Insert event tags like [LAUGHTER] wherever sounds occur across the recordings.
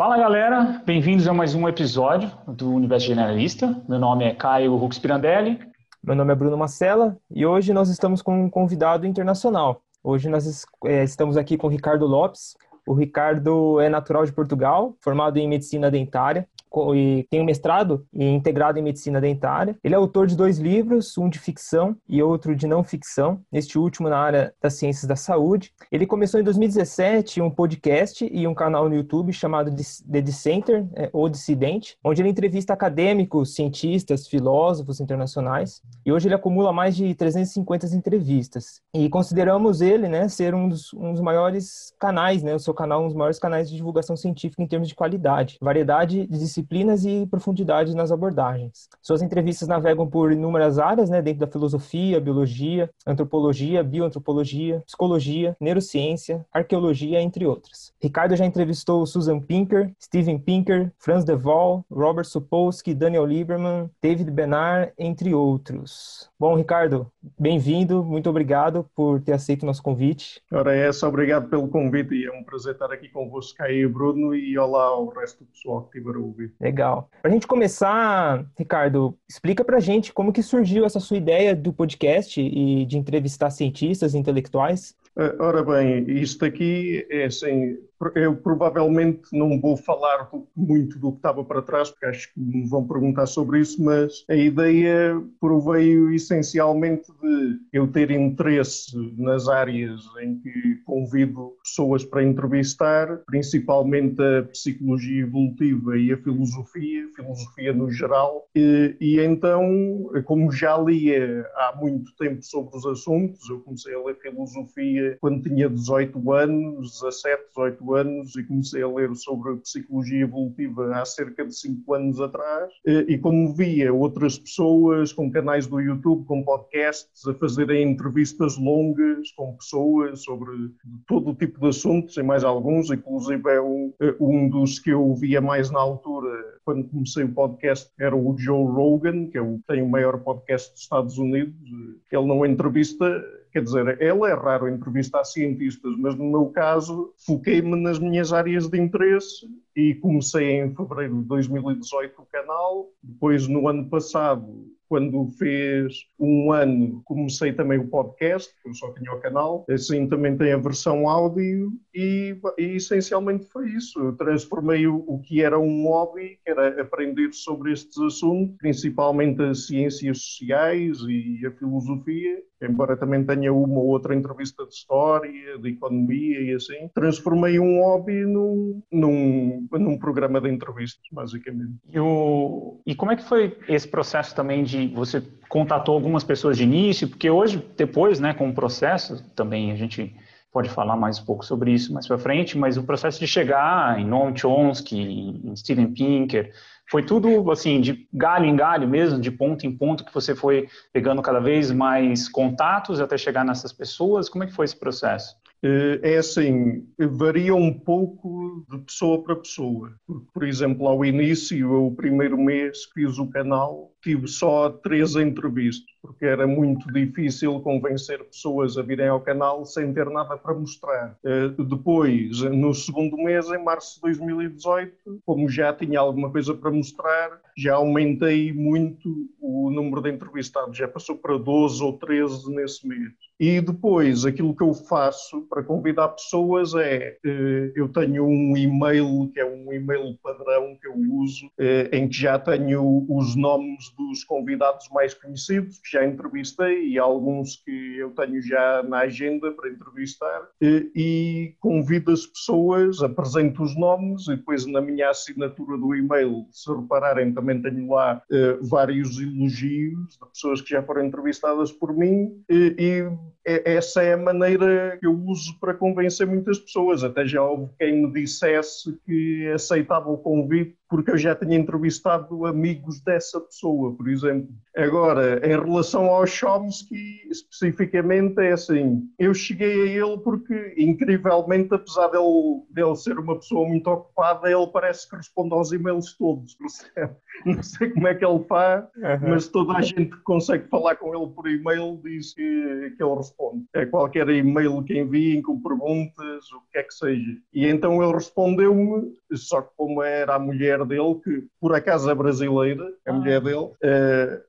Fala galera, bem-vindos a mais um episódio do Universo Generalista. Meu nome é Caio Rux Pirandelli. Meu nome é Bruno Macella e hoje nós estamos com um convidado internacional. Hoje nós é, estamos aqui com o Ricardo Lopes. O Ricardo é natural de Portugal, formado em medicina dentária e tem um mestrado integrado em medicina dentária. Ele é autor de dois livros, um de ficção e outro de não ficção, este último na área das ciências da saúde. Ele começou em 2017 um podcast e um canal no YouTube chamado The Dissenter, é, ou Dissidente, onde ele entrevista acadêmicos, cientistas, filósofos internacionais. E hoje ele acumula mais de 350 entrevistas. E consideramos ele, né, ser um dos, um dos maiores canais, né, o seu canal um dos maiores canais de divulgação científica em termos de qualidade, variedade de disciplinas e profundidade nas abordagens. Suas entrevistas navegam por inúmeras áreas, né, dentro da filosofia, biologia, antropologia, bioantropologia, psicologia, neurociência, arqueologia, entre outras. Ricardo já entrevistou Susan Pinker, Steven Pinker, Franz de Waal, Robert Sapolsky, Daniel Lieberman, David Benar, entre outros. Bom, Ricardo, bem-vindo, muito obrigado por ter aceito o nosso convite. Ora, é só obrigado pelo convite e é um prazer estar aqui convosco, aí, Bruno, e olá ao resto do pessoal que estiver a ouvir. Legal. Para a gente começar, Ricardo, explica para a gente como que surgiu essa sua ideia do podcast e de entrevistar cientistas intelectuais. Eh, ora bem, isto aqui é assim, eu provavelmente não vou falar muito do que estava para trás, porque acho que me vão perguntar sobre isso, mas a ideia proveio essencialmente de eu ter interesse nas áreas em que convido pessoas para entrevistar, principalmente a psicologia evolutiva e a filosofia, filosofia no geral, e, e então, como já lia há muito tempo sobre os assuntos, eu comecei a ler filosofia quando tinha 18 anos, 17, 18 anos e comecei a ler sobre psicologia evolutiva há cerca de 5 anos atrás. E como via outras pessoas com canais do YouTube, com podcasts, a fazerem entrevistas longas com pessoas sobre todo o tipo de assuntos e mais alguns, inclusive é um, um dos que eu via mais na altura quando comecei o podcast era o Joe Rogan, que é o, tem o maior podcast dos Estados Unidos. Ele não entrevista Quer dizer, ele é raro entrevistar cientistas, mas no meu caso foquei-me nas minhas áreas de interesse e comecei em fevereiro de 2018 o canal. Depois, no ano passado, quando fez um ano, comecei também o podcast, eu só tinha o canal, assim também tem a versão áudio e, e essencialmente foi isso. Eu transformei o, o, que era um hobby, que era aprender sobre estes assuntos, principalmente as ciências sociais e a filosofia, embora também tenha uma ou outra entrevista de história, de economia e assim, transformei um hobby num, num, num programa de entrevistas, basicamente. E, o, e como é que foi esse processo também de você contatou algumas pessoas de início, porque hoje, depois, né, com o processo, também a gente pode falar mais um pouco sobre isso mais para frente, mas o processo de chegar em Noam Chomsky, em Steven Pinker, foi tudo assim de galho em galho mesmo, de ponto em ponto que você foi pegando cada vez mais contatos até chegar nessas pessoas. Como é que foi esse processo? Eh, é assim, varia um pouco de pessoa para pessoa. Por exemplo, ao início, o primeiro mês que fiz o canal, tive só três entrevistas, porque era muito difícil convencer pessoas a virem ao canal sem ter nada para mostrar. Eh, depois, no segundo mês, em março de 2018, como já tinha alguma coisa para mostrar, já aumentei muito o número de entrevistados, já passou para 12 ou 13 nesse mês. E depois, aquilo que eu faço para convidar pessoas é, eh, eu tenho um e-mail, que é um e-mail padrão que eu uso, eh, em que já tenho os nomes dos convidados mais conhecidos, já entrevistei, e alguns que eu tenho já na agenda para entrevistar, eh, e convido as pessoas, apresento os nomes, e depois na minha assinatura do e-mail, se repararem, também tenho lá vários elogios de pessoas que já foram entrevistadas por mim, e é, essa é a maneira que eu uso para convencer muitas pessoas. Até já houve quem me dissesse que aceitava o convite porque eu já tinha entrevistado amigos dessa pessoa, por exemplo. Agora, em relação ao Chomsky, especificamente, é assim, eu cheguei a ele porque, incrivelmente, apesar dele, dele ser uma pessoa muito ocupada, ele parece que responde aos e-mails todos, Não sei como é que ele faz, uhum. mas toda a gente que consegue falar com ele por e-mail diz que, que ele responde. É qualquer e-mail que enviem com perguntas, o que é que seja. E então ele respondeu-me, só que como era a mulher dele, que por acaso é brasileira, a ah. mulher dele, eh,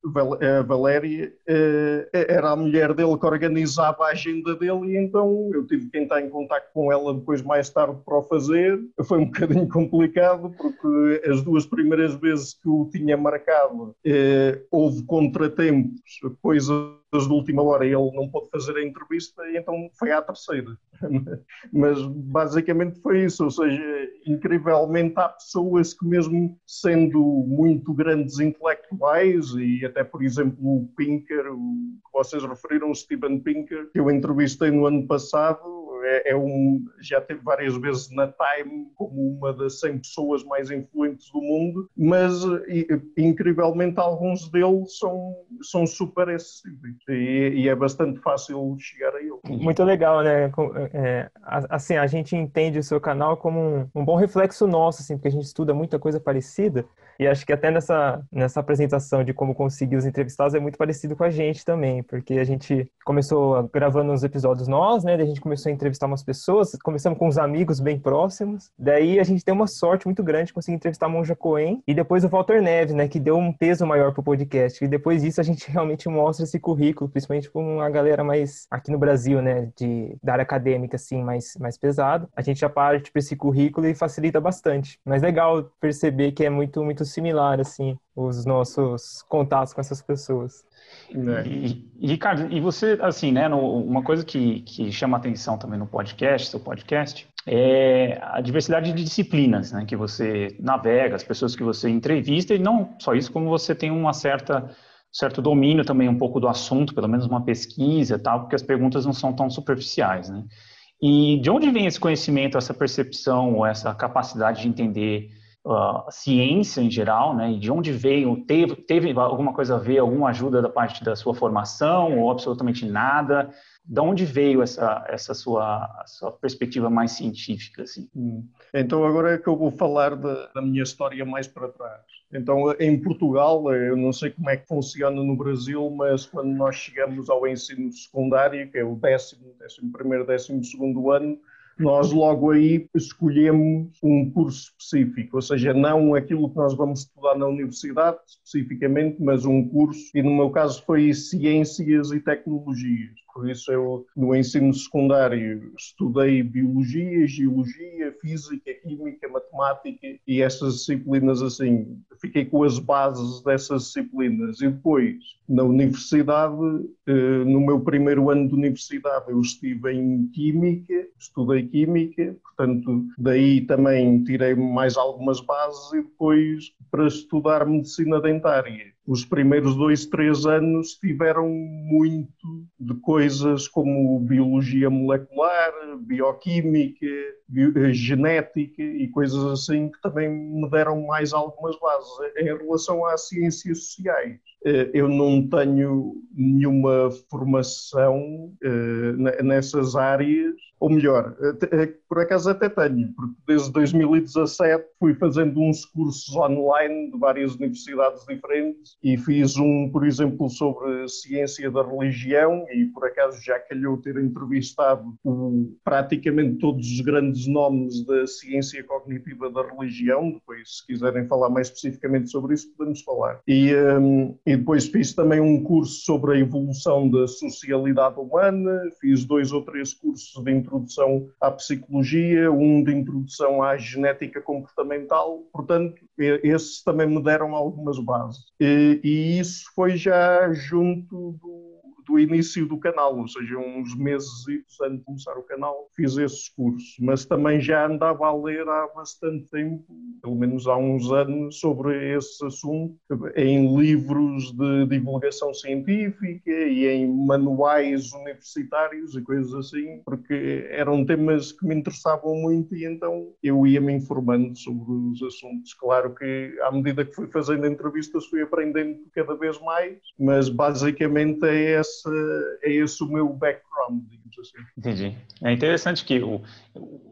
a Valéria, eh, era a mulher dele que organizava a agenda dele e então eu tive que entrar em contato com ela depois mais tarde para o fazer. Foi um [LAUGHS] bocadinho complicado porque as duas primeiras vezes que o tinha marcado eh, houve contratempos, coisas de última hora ele não pôde fazer a entrevista então foi à terceira. [LAUGHS] Mas basicamente foi isso, ou seja, incrivelmente há pessoas que mesmo sendo muito grandes intelectuais e até por exemplo o Pinker, o que vocês referiram, o Steven Pinker, que eu entrevistei no ano passado, é, é, um, já teve várias vezes na Time como uma das 100 pessoas mais influentes do mundo, mas incrivelmente alguns deles são, são super acessíveis e, e, é bastante fácil chegar a ele. Muito legal, né? É, assim, a gente entende o seu canal como um, um bom reflexo nosso, assim, porque a gente estuda muita coisa parecida e acho que até nessa, nessa apresentação de como conseguir os entrevistados é muito parecido com a gente também, porque a gente começou gravando uns episódios nós, né? Daí a gente começou a entrevistar umas pessoas, começamos com uns amigos bem próximos. Daí a gente tem uma sorte muito grande de conseguir entrevistar a Monja Coen e depois o Walter Neves, né? Que deu um peso maior pro podcast. E depois disso a gente realmente mostra esse currículo, principalmente com uma galera mais aqui no Brasil, né? De, da área acadêmica, assim, mais, mais pesado. A gente já parte para esse currículo e facilita bastante. Mas legal perceber que é muito, muito similar, assim, os nossos contatos com essas pessoas. É. E, e, Ricardo, e você, assim, né, no, uma coisa que, que chama atenção também no podcast, seu podcast, é a diversidade de disciplinas, né, que você navega, as pessoas que você entrevista, e não só isso, como você tem uma certa certo domínio também um pouco do assunto, pelo menos uma pesquisa, tal, porque as perguntas não são tão superficiais, né? E de onde vem esse conhecimento, essa percepção, ou essa capacidade de entender uh, ciência em geral, né? E de onde veio, teve, teve alguma coisa a ver, alguma ajuda da parte da sua formação ou absolutamente nada? De onde veio essa, essa sua, sua perspectiva mais científica? Assim? Hum. Então agora é que eu vou falar da, da minha história mais para trás. Então, em Portugal, eu não sei como é que funciona no Brasil, mas quando nós chegamos ao ensino secundário, que é o décimo, décimo primeiro, décimo segundo ano, nós logo aí escolhemos um curso específico, ou seja, não aquilo que nós vamos estudar na universidade especificamente, mas um curso, e no meu caso foi Ciências e Tecnologias. Por isso eu, no ensino secundário, estudei Biologia, Geologia, Física, Química, Matemática e essas disciplinas assim. Fiquei com as bases dessas disciplinas. E depois, na universidade, eh, no meu primeiro ano de universidade, eu estive em Química, estudei Química, portanto, daí também tirei mais algumas bases e depois para estudar Medicina Dentária os primeiros dois, três anos tiveram muito de coisas como biologia molecular, bioquímica, bio, eh, genética e coisas assim que também me deram mais algumas bases. Em relação às ciências sociais, eu não tenho nenhuma formação eh, nessas áreas ou melhor, por acaso até tenho, porque desde 2017 fui fazendo uns cursos online de várias universidades diferentes e fiz um, por exemplo, sobre ciência da religião e por acaso já calhou ter entrevistado praticamente todos os grandes nomes da ciência cognitiva da religião, depois se quiserem falar mais especificamente sobre isso podemos falar. E, um, e depois fiz também um curso sobre a evolução da socialidade humana, fiz dois ou três cursos de introdução à psicologia, um de introdução à genética comportamental, portanto, esses também me deram algumas bases. E, e isso foi já junto do, do início do canal, ou seja, uns meses antes de começar o canal, fiz esses cursos. Mas também já andava a ler há bastante tempo, pelo menos há uns anos, sobre esse assunto, em livros de divulgação científica e em manuais universitários e coisas assim, porque eram temas que me interessavam muito e então eu ia me informando sobre os assuntos. Claro que à medida que fui fazendo entrevistas fui aprendendo cada vez mais, mas basicamente é esse, é esse o meu background, digamos assim. Entendi. É interessante que o,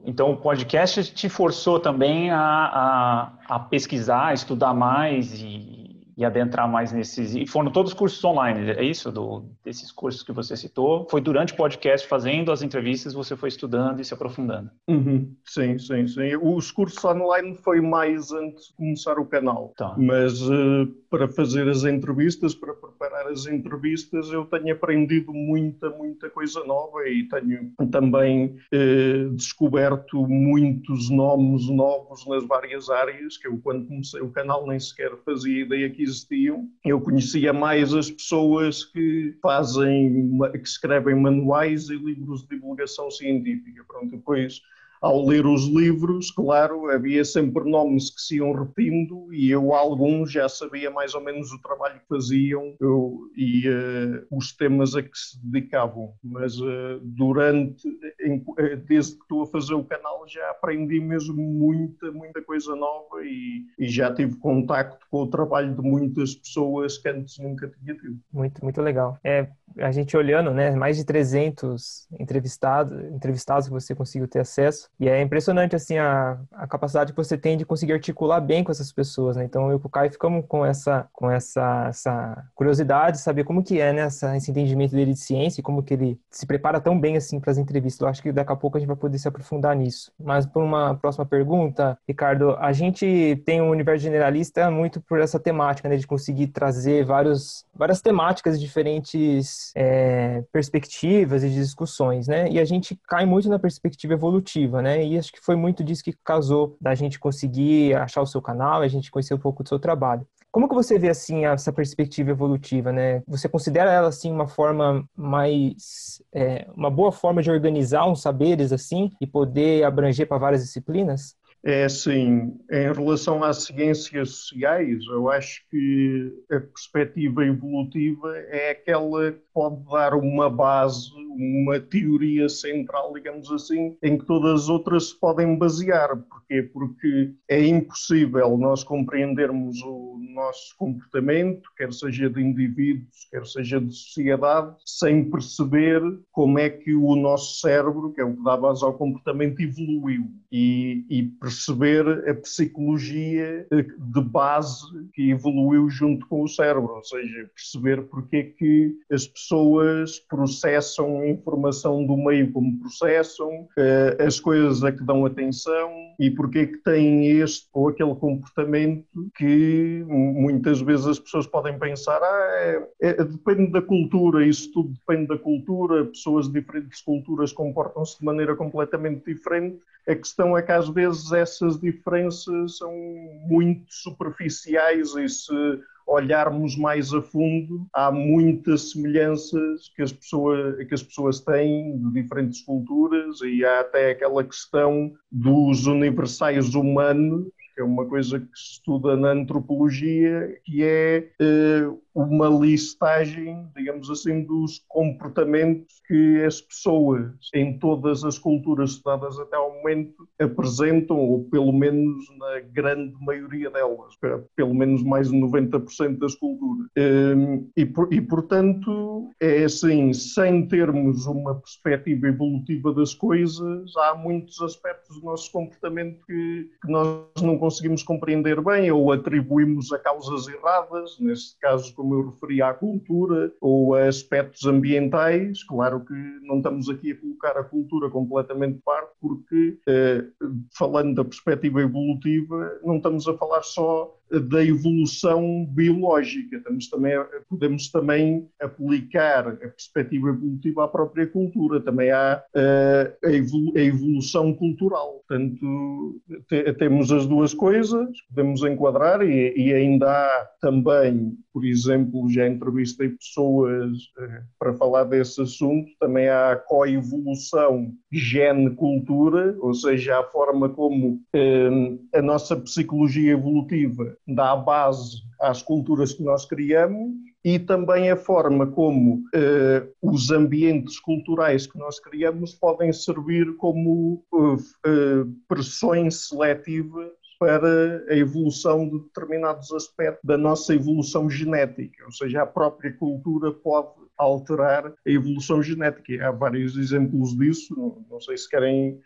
então o podcast te forçou também a, a, a pesquisar, estudar mais e e adentrar mais nesses. E foram todos cursos online, é isso? Do, desses cursos que você citou? Foi durante o podcast, fazendo as entrevistas, você foi estudando e se aprofundando? Uhum. Sim, sim, sim. Os cursos online foi mais antes de começar o canal. Tá. Mas uh, para fazer as entrevistas, para preparar as entrevistas, eu tenho aprendido muita, muita coisa nova e tenho também uh, descoberto muitos nomes novos nas várias áreas, que eu quando comecei o canal nem sequer fazia ideia que existiam. Eu conhecia mais as pessoas que fazem, que escrevem manuais e livros de divulgação científica. Pronto, depois ao ler os livros, claro, havia sempre nomes que se iam repetindo e eu, alguns, já sabia mais ou menos o trabalho que faziam eu, e uh, os temas a que se dedicavam. Mas uh, durante, em, eh, desde que estou a fazer o canal, já aprendi mesmo muita, muita coisa nova e, e já tive contacto com o trabalho de muitas pessoas que antes nunca tinha tido. Muito, muito legal. É, a gente olhando, né, mais de 300 entrevistados, entrevistados que você conseguiu ter acesso, e é impressionante, assim, a, a capacidade que você tem de conseguir articular bem com essas pessoas, né? Então, eu e o Caio ficamos com essa, com essa, essa curiosidade de saber como que é, né, essa, esse entendimento dele de ciência e como que ele se prepara tão bem, assim, para as entrevistas. Eu acho que daqui a pouco a gente vai poder se aprofundar nisso. Mas, por uma próxima pergunta, Ricardo, a gente tem um universo generalista muito por essa temática, né, de conseguir trazer vários, várias temáticas diferentes é, perspectivas e discussões, né? E a gente cai muito na perspectiva evolutiva, né? E acho que foi muito disso que casou da gente conseguir achar o seu canal, a gente conhecer um pouco do seu trabalho. Como que você vê assim essa perspectiva evolutiva, né? Você considera ela assim uma forma mais é, uma boa forma de organizar uns saberes assim e poder abranger para várias disciplinas? É assim, em relação às ciências sociais, eu acho que a perspectiva evolutiva é aquela que pode dar uma base, uma teoria central, digamos assim, em que todas as outras se podem basear. Porquê? Porque é impossível nós compreendermos o nosso comportamento, quer seja de indivíduos, quer seja de sociedade, sem perceber como é que o nosso cérebro, que é o que dá base ao comportamento, evoluiu. E, e perceber a psicologia de base que evoluiu junto com o cérebro, ou seja, perceber porque é que as pessoas processam a informação do meio como processam, eh, as coisas a que dão atenção e porque é que têm este ou aquele comportamento que muitas vezes as pessoas podem pensar, ah, é, é, depende da cultura, isso tudo depende da cultura, pessoas de diferentes culturas comportam-se de maneira completamente diferente. A questão é que às vezes essas diferenças são muito superficiais e se olharmos mais a fundo, há muitas semelhanças que as, pessoas, que as pessoas têm de diferentes culturas e há até aquela questão dos universais humanos é uma coisa que se estuda na antropologia, que é uh, uma listagem, digamos assim, dos comportamentos que as pessoas em todas as culturas estudadas até ao momento apresentam, ou pelo menos na grande maioria delas, pelo menos mais de 90% das culturas. Um, e, e, portanto, é assim, sem termos uma perspectiva evolutiva das coisas, há muitos aspectos do nosso comportamento que, que nós não conseguimos compreender bem ou atribuímos a causas erradas, neste caso, como eu referi à cultura ou a aspectos ambientais. Claro que não estamos aqui a colocar a cultura completamente de parte, porque, eh, falando da perspectiva evolutiva, não estamos a falar só da evolução biológica. Também, podemos também aplicar a perspectiva evolutiva à própria cultura. Também há uh, a evolução cultural. Portanto, te, temos as duas coisas, podemos enquadrar e, e, ainda há também, por exemplo, já entrevistei pessoas uh, para falar desse assunto, também há a coevolução gene-cultura, ou seja, a forma como uh, a nossa psicologia evolutiva dá base às culturas que nós criamos e também a forma como eh, os ambientes culturais que nós criamos podem servir como eh, pressões seletivas para a evolução de determinados aspectos da nossa evolução genética, ou seja, a própria cultura pode alterar a evolução genética. Há vários exemplos disso, não sei se querem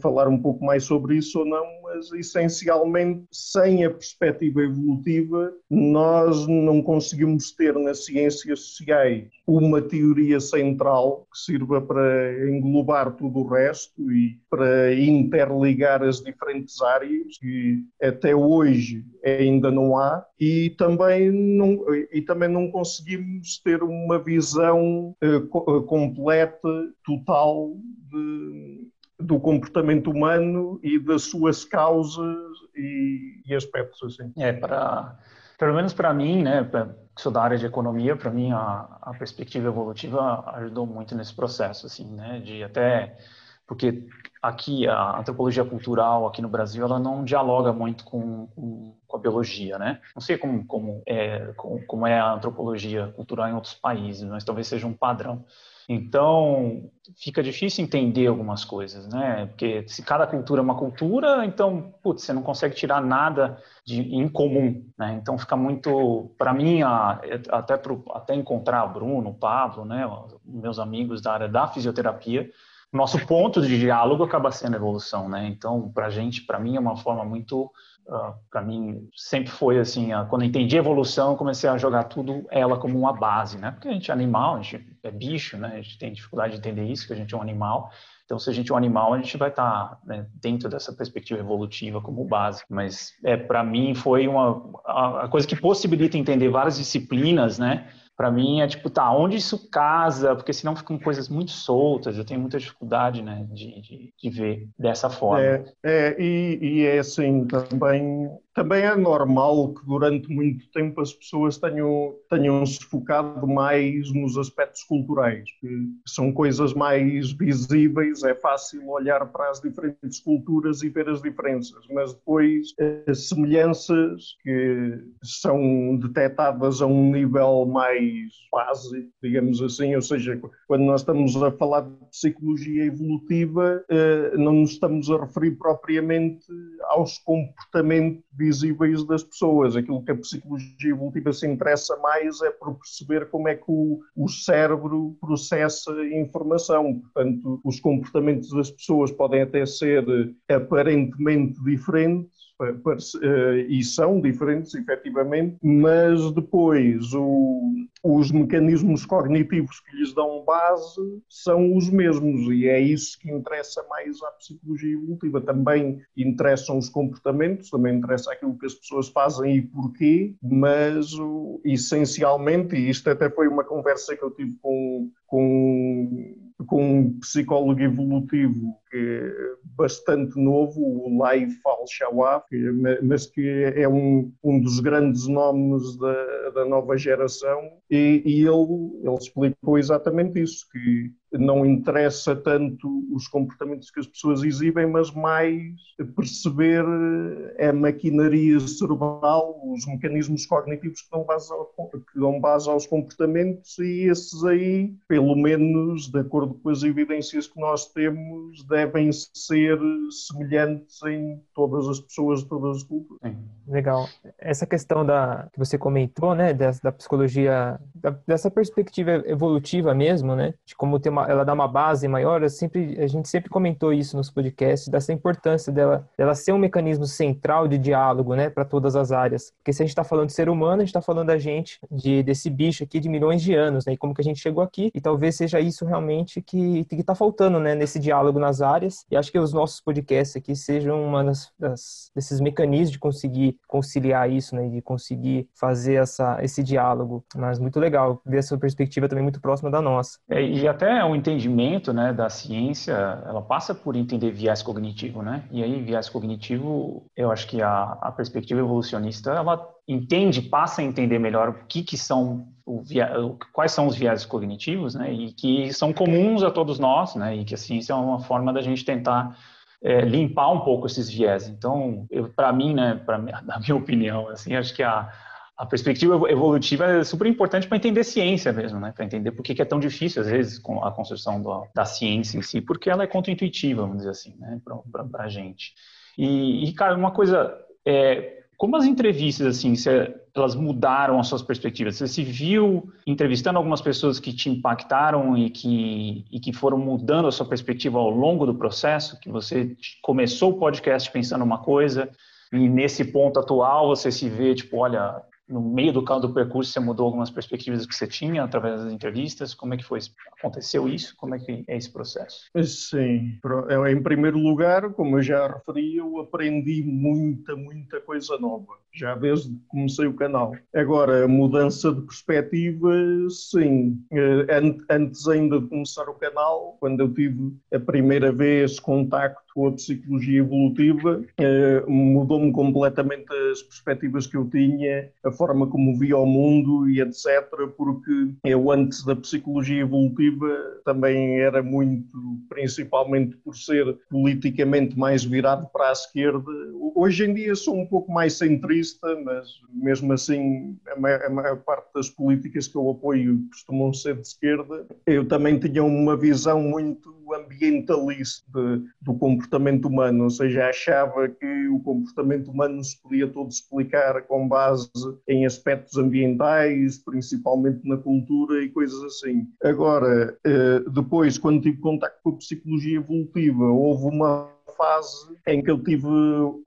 falar um pouco mais sobre isso ou não, mas essencialmente, sem a perspectiva evolutiva, nós não conseguimos ter nas ciências sociais uma teoria central que sirva para englobar tudo o resto e para interligar as diferentes áreas que até hoje ainda não há e também não, e também não conseguimos ter uma visão uh, completa, total de, do comportamento humano e das suas causas e, e aspectos assim. É, para pelo menos para mim, né, pra, sou da área de economia, para mim a, a perspectiva evolutiva ajudou muito nesse processo, assim, né, de até porque aqui a antropologia cultural aqui no Brasil ela não dialoga muito com, com, com a biologia, né? Não sei como como é como, como é a antropologia cultural em outros países, mas talvez seja um padrão. Então, fica difícil entender algumas coisas, né? Porque se cada cultura é uma cultura, então, putz, você não consegue tirar nada de em comum, né? Então, fica muito, para mim, a, até pro, até encontrar Bruno, Pablo, né, meus amigos da área da fisioterapia, nosso ponto de diálogo acaba sendo a evolução, né? Então, para gente, para mim, é uma forma muito, uh, ah, para mim, sempre foi assim, uh, quando eu entendi a evolução, comecei a jogar tudo ela como uma base, né? Porque a gente é animal, a gente é bicho, né? A gente tem dificuldade de entender isso, que a gente é um animal. Então, se a gente é um animal, a gente vai estar tá, né, dentro dessa perspectiva evolutiva como base. Mas, é, para mim, foi uma a, a coisa que possibilita entender várias disciplinas, né? Para mim é tipo, tá, onde isso casa? Porque senão ficam coisas muito soltas, eu tenho muita dificuldade, né, de, de, de ver dessa forma. É, é e, e, é assim, também também é normal que durante muito tempo as pessoas tenham, tenham se focado mais nos aspectos culturais, que são coisas mais visíveis, é fácil olhar para as diferentes culturas e ver as diferenças, mas depois as semelhanças que são detectadas a um nível mais básico, digamos assim, ou seja, quando nós estamos a falar de psicologia evolutiva, eh, não nos estamos a referir propriamente aos comportamentos visíveis das pessoas. Aquilo que a psicologia evolutiva se interessa mais é por perceber como é que o, o cérebro processa informação. Portanto, os comportamentos das pessoas podem até ser aparentemente diferentes, e são diferentes, efetivamente, mas depois o, os mecanismos cognitivos que lhes dão base são os mesmos e é isso que interessa mais à psicologia evolutiva. Também interessam os comportamentos, também interessa aquilo que as pessoas fazem e porquê, mas essencialmente, e isto até foi uma conversa que eu tive com, com com um psicólogo evolutivo que bastante novo, o Lai Fal Shawaf, mas que é um, um dos grandes nomes da, da nova geração, e, e ele, ele explicou exatamente isso, que não interessa tanto os comportamentos que as pessoas exibem, mas mais perceber a maquinaria cerebral, os mecanismos cognitivos que dão base, ao, que dão base aos comportamentos e esses aí, pelo menos de acordo com as evidências que nós temos, devem ser semelhantes em todas as pessoas de todas as culturas. Sim. Legal. Essa questão da que você comentou, né, da, da psicologia, da, dessa perspectiva evolutiva mesmo, né, de como ter uma ela dá uma base maior, sempre, a gente sempre comentou isso nos podcasts, dessa importância dela, dela ser um mecanismo central de diálogo, né, para todas as áreas. Porque se a gente está falando de ser humano, a gente está falando da gente, de, desse bicho aqui de milhões de anos, né, e como que a gente chegou aqui, e talvez seja isso realmente que está faltando, né, nesse diálogo nas áreas, e acho que os nossos podcasts aqui sejam uma desses mecanismos de conseguir conciliar isso, né, de conseguir fazer essa, esse diálogo, mas muito legal ver essa perspectiva também muito próxima da nossa. É, e até o entendimento, né, da ciência, ela passa por entender viés cognitivo, né, e aí viés cognitivo, eu acho que a, a perspectiva evolucionista, ela entende, passa a entender melhor o que que são via, quais são os viés cognitivos, né, e que são comuns a todos nós, né, e que a ciência é uma forma da gente tentar é, limpar um pouco esses viés. Então, para mim, né, para [LAUGHS] na minha opinião, assim, acho que a, a perspectiva evolutiva é super importante para entender ciência mesmo, né? Para entender por que é tão difícil, às vezes, a construção do, da ciência em si, porque ela é contraintuitiva, vamos dizer assim, né? Para a gente. E, e, cara, uma coisa, é, como as entrevistas, assim, elas mudaram as suas perspectivas? Você se viu entrevistando algumas pessoas que te impactaram e que, e que foram mudando a sua perspectiva ao longo do processo? Que você começou o podcast pensando uma coisa e nesse ponto atual você se vê, tipo, olha, no meio do, do percurso você mudou algumas perspectivas que você tinha através das entrevistas? Como é que foi? Aconteceu isso? Como é que é esse processo? Sim, em primeiro lugar, como eu já referi, eu aprendi muita, muita coisa nova, já desde que comecei o canal. Agora, mudança de perspectiva, sim. Eh, antes ainda de começar o canal, quando eu tive a primeira vez contacto com a psicologia evolutiva, eh, mudou-me completamente as perspectivas que eu tinha, a forma como via o mundo e etc. Porque eu, antes da psicologia evolutiva, também era muito, principalmente por ser politicamente mais virado para a esquerda. Hoje em dia sou um pouco mais centrista, mas mesmo assim, a maior, parte das políticas que eu apoio costumam ser de esquerda. Eu também tinha uma visão muito ambientalista do comportamento humano, ou seja, achava que o comportamento humano se podia todo explicar com base em aspectos ambientais, principalmente na cultura e coisas assim. Agora, eh, depois, quando tive contato com a psicologia evolutiva, houve uma fase em que eu tive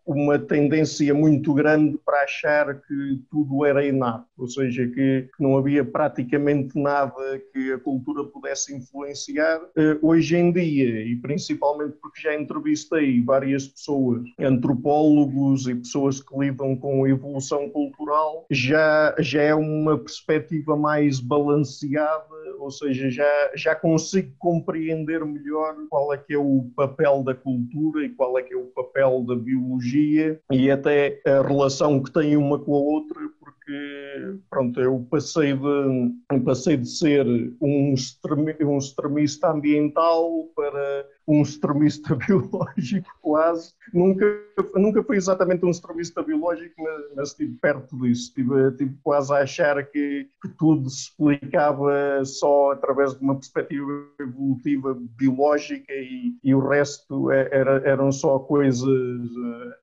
uma tendência muito grande para achar que tudo era inato, ou seja, que não havia praticamente nada que a cultura pudesse influenciar. Eh, hoje em dia, e principalmente porque já entrevistei várias pessoas, antropólogos e pessoas que lidam com a evolução cultural, já, já é uma perspectiva mais balanceada ou seja, já, já consigo compreender melhor qual é que é o papel da cultura e qual é que é o papel da biologia e até a relação que tem uma com a outra, porque pronto, eu passei de, passei de ser um extremista ambiental para um extremista [LAUGHS] biológico quase. Nunca, nunca fui exatamente um extremista biológico, mas, mas estive perto disso. Estive, estive quase a achar que, que, tudo se explicava só através de uma perspectiva evolutiva biológica e, e o resto é, era, eram só coisas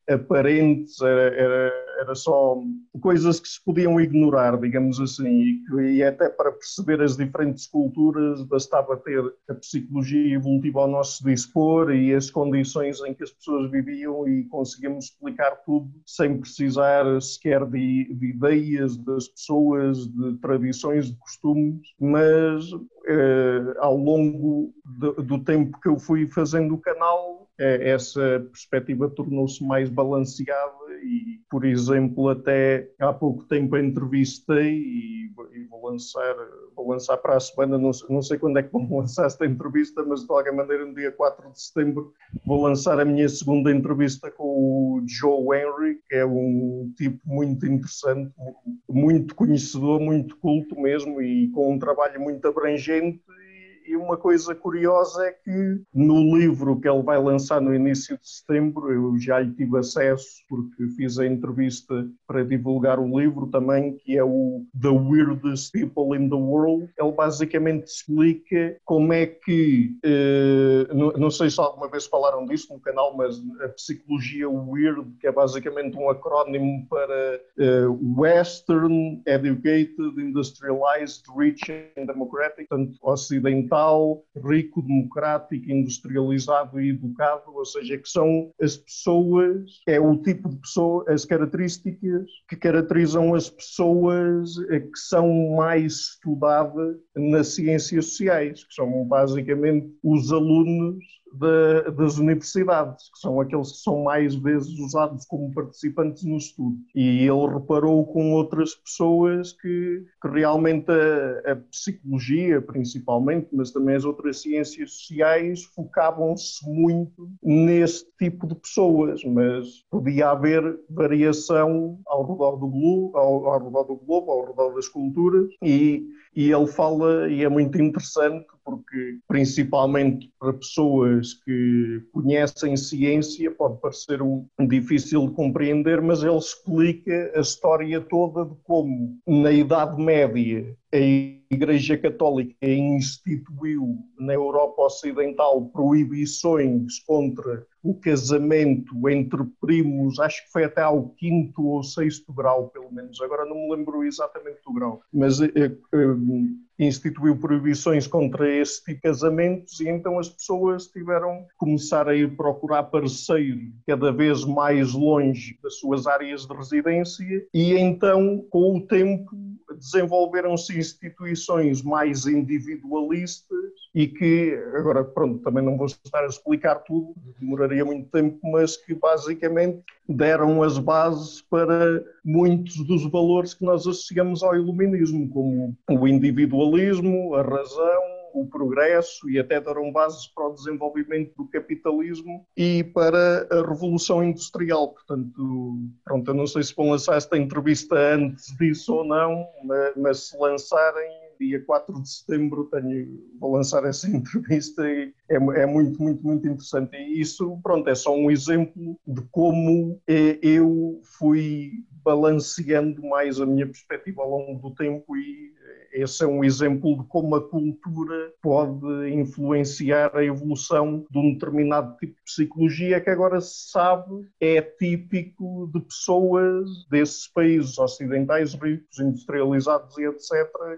eh, aparentes, era, era, era, só coisas que se podiam ignorar, digamos assim, e, que, e até para perceber as diferentes culturas bastava ter a psicologia evolutiva ao nosso dispor e as condições em que as pessoas viviam e conseguimos explicar tudo sem precisar sequer de, de ideias das pessoas, de tradições, de costumes, mas eh, ao longo de, do tempo que eu fui fazendo o canal, eh, essa perspectiva tornou-se mais balanceada e, por exemplo, até há pouco tempo entrevistei e, e vou lançar vou lançar para a semana, não, não sei quando é que vou [LAUGHS] lançar esta entrevista, mas de qualquer maneira no dia 4 de setembro vou lançar a minha segunda entrevista com o Joe Henry, que é um tipo muito interessante, muito conhecedor, muito culto mesmo e com um trabalho muito abrangente gente e uma coisa curiosa é que no livro que ele vai lançar no início de setembro, eu já lhe tive acesso porque fiz a entrevista para divulgar o livro também, que é o The Weirdest People in the World. Ele basicamente explica como é que, eh, não, não, sei se alguma vez falaram disso no canal, mas a psicologia weird, que é basicamente um acrónimo para eh, Western, Educated, Industrialized, Rich and Democratic, portanto, ocidental ocidental, rico, democrático, industrializado e educado, ou seja, que são as pessoas, é o tipo de pessoa, as características que caracterizam as pessoas que são mais estudadas nas ciências sociais, que são basicamente os alunos de, das universidades, que são aqueles que são mais vezes usados como participantes no estudo. E ele reparou com outras pessoas que, que realmente a, a, psicologia, principalmente, mas também as outras ciências sociais, focavam-se muito nesse tipo de pessoas, mas podia haver variação ao redor do globo, ao, ao redor do globo, ao redor das culturas, e, e ele fala, e é muito interessante, porque principalmente para pessoas que conhecem ciência pode parecer um, difícil de compreender, mas ele explica a história toda de como na Idade Média a Igreja Católica instituiu na Europa Ocidental proibições contra o casamento entre primos, acho que foi até ao quinto ou sexto grau, pelo menos. Agora não me lembro exatamente do grau, mas eh, eh, instituiu proibições contra esse tipo de casamentos e então as pessoas tiveram que começar a ir procurar parceiro cada vez mais longe das suas áreas de residência e então com o tempo desenvolveram-se instituições mais individualistas e que, agora pronto, também não vou estar a explicar tudo, demoraria muito tempo, mas que basicamente deram as bases para muitos dos valores que nós associamos ao iluminismo, como o individualismo, a razão, o progresso e até deram bases para o desenvolvimento do capitalismo e para a revolução industrial. Portanto, pronto, eu não sei se vão lançar esta entrevista antes disso ou não, mas, se lançarem dia 4 de setembro tenho, vou lançar essa [LAUGHS] entrevista e é, é, muito, muito, muito interessante. E isso, pronto, é só um exemplo de como é, eu fui balanceando mais a minha perspectiva ao longo do tempo e esse é um exemplo de como a cultura pode influenciar a evolução de um determinado tipo de psicologia que agora se sabe é típico de pessoas desses países ocidentais ricos, industrializados e etc.,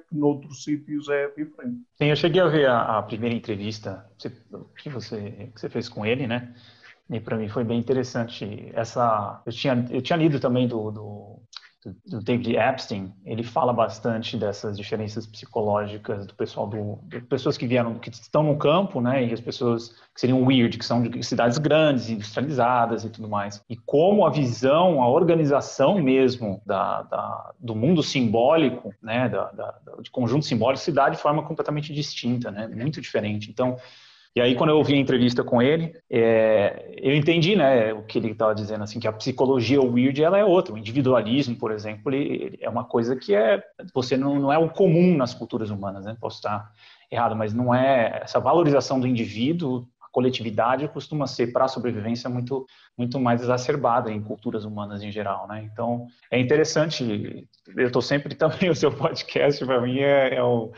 que noutros sítios é diferente. Sim, eu cheguei a ver a, a primeira entrevista que você, que você fez com ele, né? E para mim foi bem interessante essa. Eu tinha, eu tinha lido também do, do do David Epstein, ele fala bastante dessas diferenças psicológicas do pessoal do, de pessoas que vieram, que estão no campo, né, e as pessoas que seriam weird, que são de cidades grandes, industrializadas e tudo mais, e como a visão, a organização mesmo da, da do mundo simbólico, né, da, da, de conjunto simbólico se dá de forma completamente distinta, né, muito diferente. Então e aí, quando eu ouvi a entrevista com ele, é, eu entendi, né, o que ele estava dizendo, assim, que a psicologia weird, ela é outra. O individualismo, por exemplo, ele, é uma coisa que é, você não, não é o comum nas culturas humanas, né? Posso estar errado, mas não é essa valorização do indivíduo, a coletividade costuma ser para a sobrevivência muito muito mais exacerbada em culturas humanas em geral, né? Então é interessante. Eu estou sempre [LAUGHS] também o seu podcast para mim é, é, um,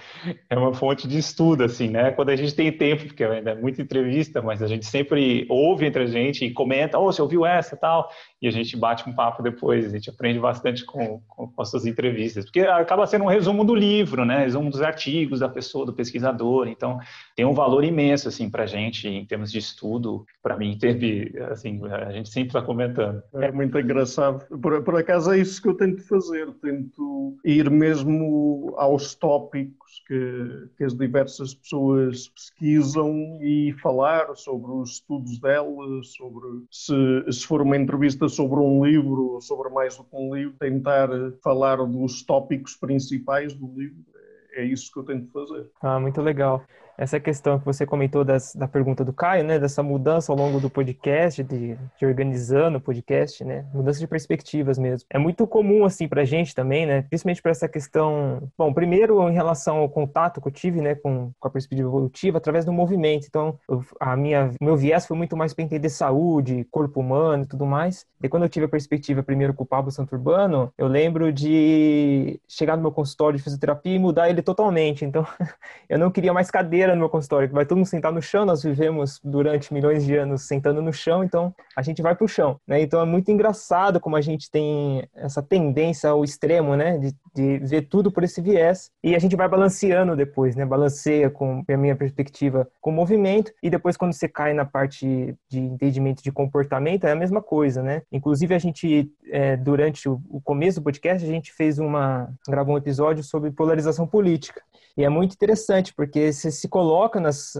é, uma fonte de estudo assim, né? Quando a gente tem tempo, porque ainda é muita entrevista, mas a gente sempre ouve entre a gente e comenta, oh, você ouviu essa tal, e a gente bate um papo depois. A gente aprende bastante com, com, com as suas entrevistas, porque acaba sendo um resumo do livro, né? Resumo dos artigos da pessoa, do pesquisador. Então tem um valor imenso assim para a gente em termos de estudo. Para mim teve assim a gente sempre está comentando. É muito engraçado. Por, por acaso é isso que eu tento fazer. Tento ir mesmo aos tópicos que, que as diversas pessoas pesquisam e falar sobre os estudos delas, sobre se, se for uma entrevista sobre um livro, sobre mais do que um livro, tentar falar dos tópicos principais do livro. É isso que eu tento fazer. Ah, muito legal essa questão que você comentou das, da pergunta do Caio, né, dessa mudança ao longo do podcast, de, de, organizando o podcast, né, mudança de perspectivas mesmo. É muito comum, assim, pra gente também, né, principalmente para essa questão, bom, primeiro em relação ao contato que eu tive, né, com, com a perspectiva evolutiva, através do movimento. Então, eu, a minha, meu viés foi muito mais para entender saúde, corpo humano e tudo mais. E quando eu tive a perspectiva primeiro com o Pablo Santurbano, eu lembro de chegar no meu consultório de fisioterapia e mudar ele totalmente. Então, [LAUGHS] eu não queria mais cadeira no meu consultório, vai todo mundo sentar no chão. Nós vivemos durante milhões de anos sentando no chão, então a gente vai para o chão. Né? Então, é muito engraçado como a gente tem essa tendência ao extremo, né? De, de ver tudo por esse viés. E a gente vai balanceando depois, né? Balanceia com a minha perspectiva com o movimento. E depois, quando você cai na parte de entendimento de comportamento, é a mesma coisa, né? Inclusive, a gente, é, durante o, o começo do podcast, a gente fez uma. gravou um episódio sobre polarização política. E é muito interessante, porque você se coloca nas,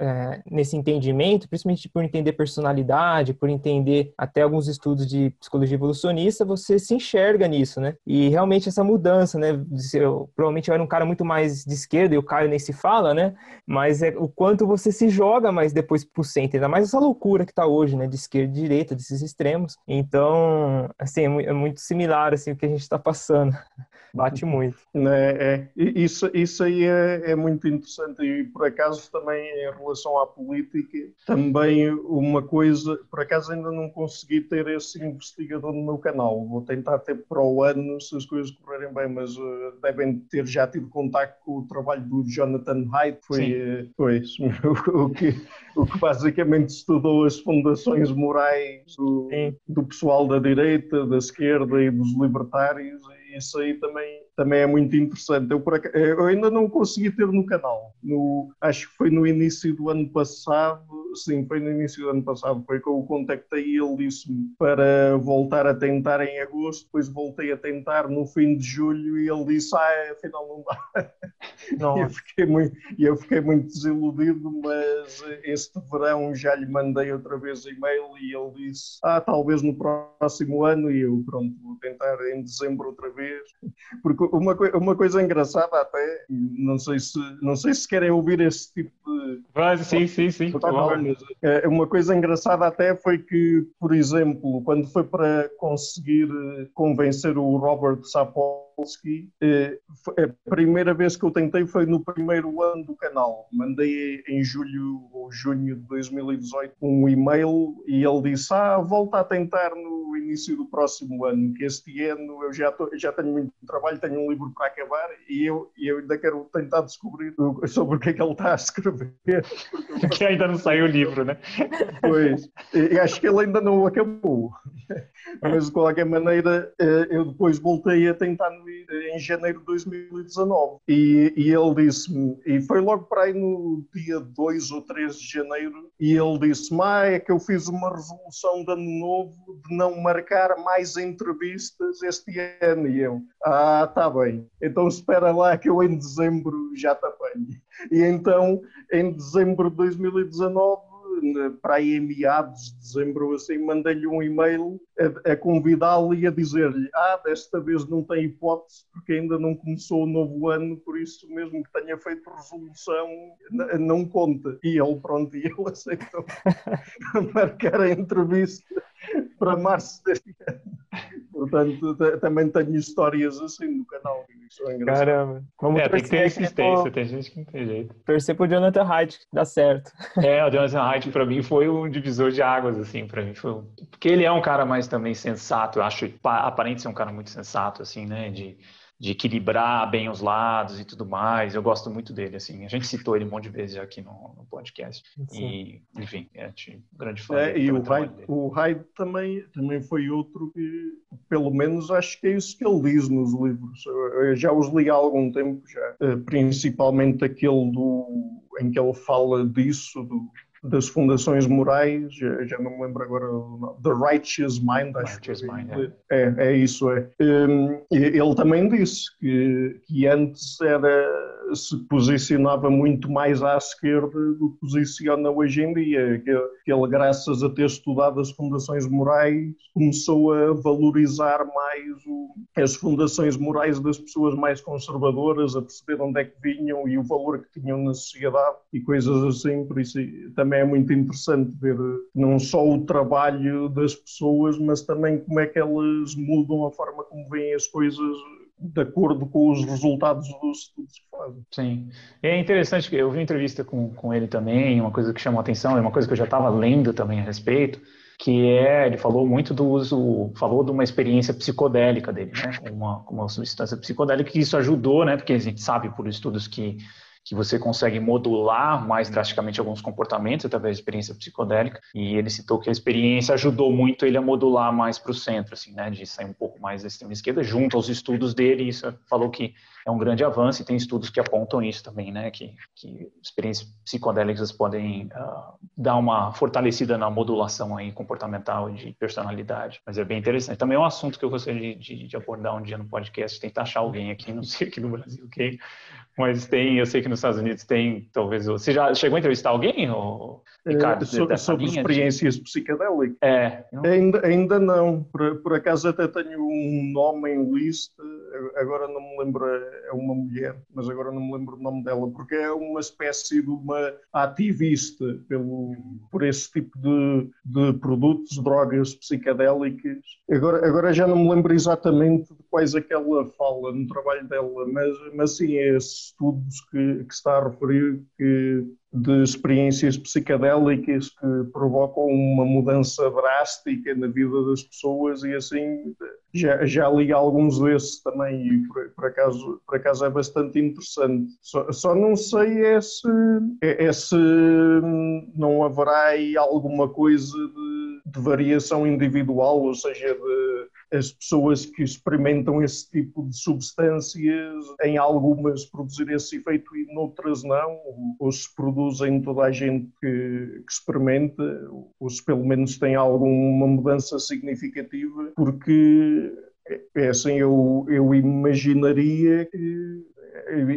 é, nesse entendimento, principalmente por entender personalidade, por entender até alguns estudos de psicologia evolucionista, você se enxerga nisso, né? E realmente essa mudança, né? Eu, provavelmente eu era um cara muito mais de esquerda, e o Caio nem se fala, né? Mas é o quanto você se joga mais depois pro centro, ainda mais essa loucura que tá hoje, né? De esquerda e direita, desses extremos. Então, assim, é, é muito similar, assim, o que a gente está passando. Bate muito. [LAUGHS] É, é, isso, isso aí é, é, muito interessante. E por acaso também em relação à política, também uma coisa, por acaso ainda não consegui ter esse investigador no meu canal, vou tentar ter para o ano se as coisas correrem bem, mas uh, devem ter já tido contato com o trabalho do Jonathan Haidt, foi, uh, foi [LAUGHS] o, que, o que basicamente estudou as fundações morais do, do pessoal da direita, da esquerda e dos libertários isso aí também, também é muito interessante. Eu, eu ainda não consegui ter no canal. No, acho que foi no início do ano passado, sim, foi no início do ano passado, foi que eu o contactei e ele disse-me para voltar a tentar em agosto, depois voltei a tentar no fim de julho e ele disse, ah, afinal não dá. Não. [LAUGHS] eu, fiquei muito, eu fiquei muito desiludido, mas este verão já lhe mandei outra vez e-mail e ele disse, ah, talvez no próximo ano e eu, pronto, vou tentar em dezembro outra vez, porque uma, uma coisa engraçada até, não sei se, não sei se querem ouvir esse tipo de... Vai, sim, sim, sim. É, uma coisa engraçada até foi que, por exemplo, quando foi para conseguir eh, convencer o Robert Sapolsky consegui. Eh, a primeira vez que eu tentei foi no primeiro ano do canal. Mandei em julho ou junho de 2018 um e-mail e ele disse: Ah, volta a tentar no início do próximo ano, que este ano eu já, tô, já tenho muito trabalho, tenho um livro para acabar e eu, eu ainda quero tentar descobrir sobre o que é que ele está a escrever. [LAUGHS] Porque ainda não saiu o livro, né? Pois, acho que ele ainda não acabou. [LAUGHS] Mas de qualquer maneira, eh, eu depois voltei a tentar no em janeiro de 2019. E, e ele disse-me, e foi logo para aí no dia 2 ou 3 de janeiro, e ele disse-me: Ah, é que eu fiz uma resolução de ano novo de não marcar mais entrevistas este ano. E eu, ah, tá bem, então espera lá que eu em dezembro já te. E então, em dezembro de 2019, para aí em meados de dezembro, assim, mandei-lhe um e-mail a, a convidá-lo e a dizer-lhe: Ah, desta vez não tem hipótese, porque ainda não começou o novo ano, por isso mesmo que tenha feito resolução, não conta. E ele, pronto, [LAUGHS] e ele aceitou [LAUGHS] marcar a entrevista para março deste ano. Portanto, também tenho histórias assim no canal. É Caramba. Vamos é, tem que ter existência, tem gente que não tem jeito. Torcer pro Jonathan Haidt, que dá certo. É, o Jonathan Haidt para mim foi um divisor de águas, assim, para mim foi Porque ele é um cara mais também sensato, eu acho, aparente ser um cara muito sensato, assim, né, de de equilibrar bem os lados e tudo mais. Eu gosto muito dele, assim. A gente citou ele um monte de vezes aqui no, no podcast. Sim. E, enfim, é um grande fã. É, e o Hyde, o Hyde também, também foi outro que, pelo menos, acho que é isso que ele diz nos livros. Eu já os li há algum tempo já. Eh, principalmente aquele do, em que ele fala disso, do, das fundações morais, já não me lembro agora, The Righteous Mind, acho Righteous que Mind, é. é, é isso, é. Um, ele também disse que, que antes era se posicionava muito mais à esquerda do que posiciona hoje em dia, que, ele, graças a ter estudado as fundações morais, começou a valorizar mais o, as fundações morais das pessoas mais conservadoras, a perceber onde é que vinham e o valor que tinham na sociedade e coisas assim, por isso também é muito interessante ver não só o trabalho das pessoas, mas também como é que elas mudam a forma como veem as coisas de acordo com os resultados dos estudos que fazem. Sim. É interessante que eu vi uma entrevista com, com ele também, uma coisa que chamou a atenção, é uma coisa que eu já estava lendo também a respeito, que é, ele falou muito do uso, falou de uma experiência psicodélica dele, né, uma, uma substância psicodélica, que isso ajudou, né, porque a gente sabe por estudos que que você consegue modular mais drasticamente alguns comportamentos através de experiência psicodélica. E ele citou que a experiência ajudou muito ele a modular mais para o centro, assim, né, de sair um pouco mais da extrema esquerda, junto aos estudos dele. Isso falou que é um grande avanço e tem estudos que apontam isso também, né, que, que experiências psicodélicas podem uh, dar uma fortalecida na modulação aí comportamental de personalidade. Mas é bem interessante. Também é um assunto que eu gostaria de, de, de abordar um dia no podcast, tentar achar alguém aqui, não sei aqui no Brasil, ok? Mas tem, eu sei que nos Estados Unidos tem, talvez. Você já chegou a entrevistar alguém, ou, Ricardo? É, sobre, sobre experiências de... psicodélicas? É. Não? Ainda, ainda não. Por, por acaso até tenho um nome em lista, agora não me lembro, é uma mulher, mas agora não me lembro o nome dela, porque é uma espécie de uma ativista pelo, por esse tipo de, de produtos, drogas psicodélicas. Agora, agora já não me lembro exatamente de quais é que ela fala no trabalho dela, mas, mas sim, é esses estudos que, que está a referir que de experiências psicodélicas que provocam uma mudança drástica na vida das pessoas e assim já, já li alguns desses também e por, por, acaso, por acaso é bastante interessante. Só, só não sei é se, é, é se não haverá aí alguma coisa de, de variação individual, ou seja, de as pessoas que experimentam esse tipo de substâncias, em algumas produzir esse efeito e noutras não, ou se produzem toda a gente que, que experimenta, ou se pelo menos tem alguma mudança significativa, porque é assim, eu, eu imaginaria que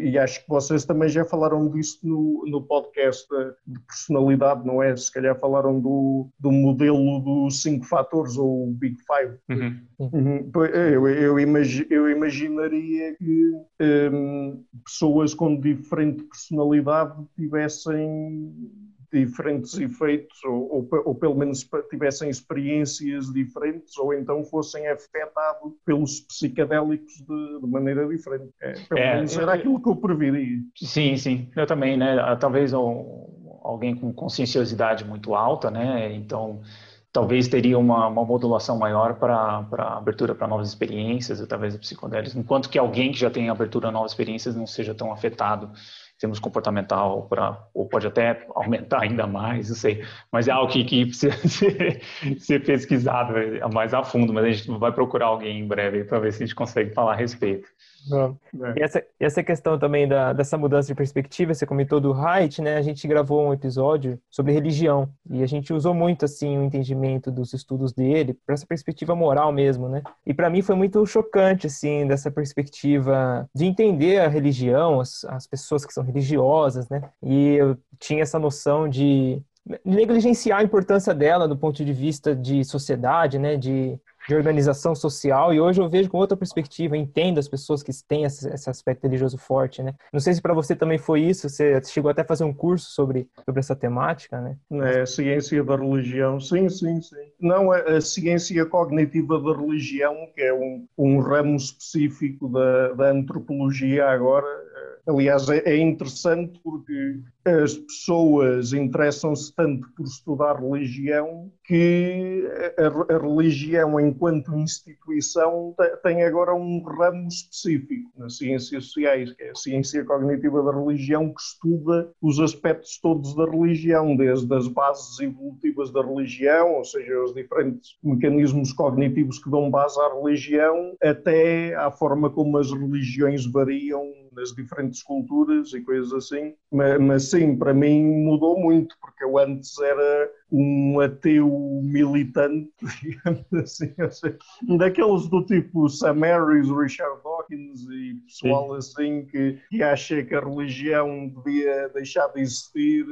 e acho que vocês também já falaram disso no, no podcast de personalidade, não é? Se calhar falaram do, do modelo dos cinco fatores, ou Big Five. Uhum. Uhum. Eu, eu, imagi, eu imaginaria que um, pessoas com diferente personalidade tivessem diferentes efeitos, ou, ou, ou, pelo menos tivessem experiências diferentes, ou então fossem afetados pelos psicadélicos de, de maneira diferente. É, pelo é, menos era eu, aquilo que eu previria. Sim, sim, eu também, né? Talvez um, alguém com conscienciosidade muito alta, né? Então talvez teria uma, uma modulação maior para abertura para novas experiências através do psicodélicos, enquanto que alguém que já tem abertura a novas experiências não seja tão afetado termos comportamental, pra, ou pode até aumentar ainda mais, não sei, mas é algo que, que precisa [LAUGHS] ser, ser pesquisado mais a fundo, mas a gente vai procurar alguém em breve para ver se a gente consegue falar a respeito. É. E essa, essa questão também da, dessa mudança de perspectiva, você comentou do Haidt, né? A gente gravou um episódio sobre religião e a gente usou muito assim o entendimento dos estudos dele para essa perspectiva moral mesmo, né? E para mim foi muito chocante assim dessa perspectiva de entender a religião, as, as pessoas que são religiosas, né? E eu tinha essa noção de negligenciar a importância dela do ponto de vista de sociedade, né? De de organização social e hoje eu vejo com outra perspectiva, entendo as pessoas que têm esse, aspecto religioso forte, né? Não sei se para você também foi isso, você chegou até a fazer um curso sobre, sobre essa temática, né? É, ciência da religião, sim, sim, sim. Não, a, a ciência cognitiva da religião, que é um, um ramo específico da, da antropologia agora, Aliás, é, é interessante porque as pessoas interessam-se tanto por estudar religião que a, a, religião, enquanto instituição, tem agora um ramo específico nas ciências sociais, que é a ciência cognitiva da religião, que estuda os aspectos todos da religião, desde as bases evolutivas da religião, ou seja, os diferentes mecanismos cognitivos que dão base à religião, até à forma como as religiões variam nas diferentes culturas e coisas assim. Mas, mas sim, para mim mudou muito, porque eu antes era um ateu militante, [LAUGHS] digamos assim, daqueles do tipo Sam Harris, Richard Dawkins e pessoal Sim. assim que, que acha que a religião devia deixar de existir.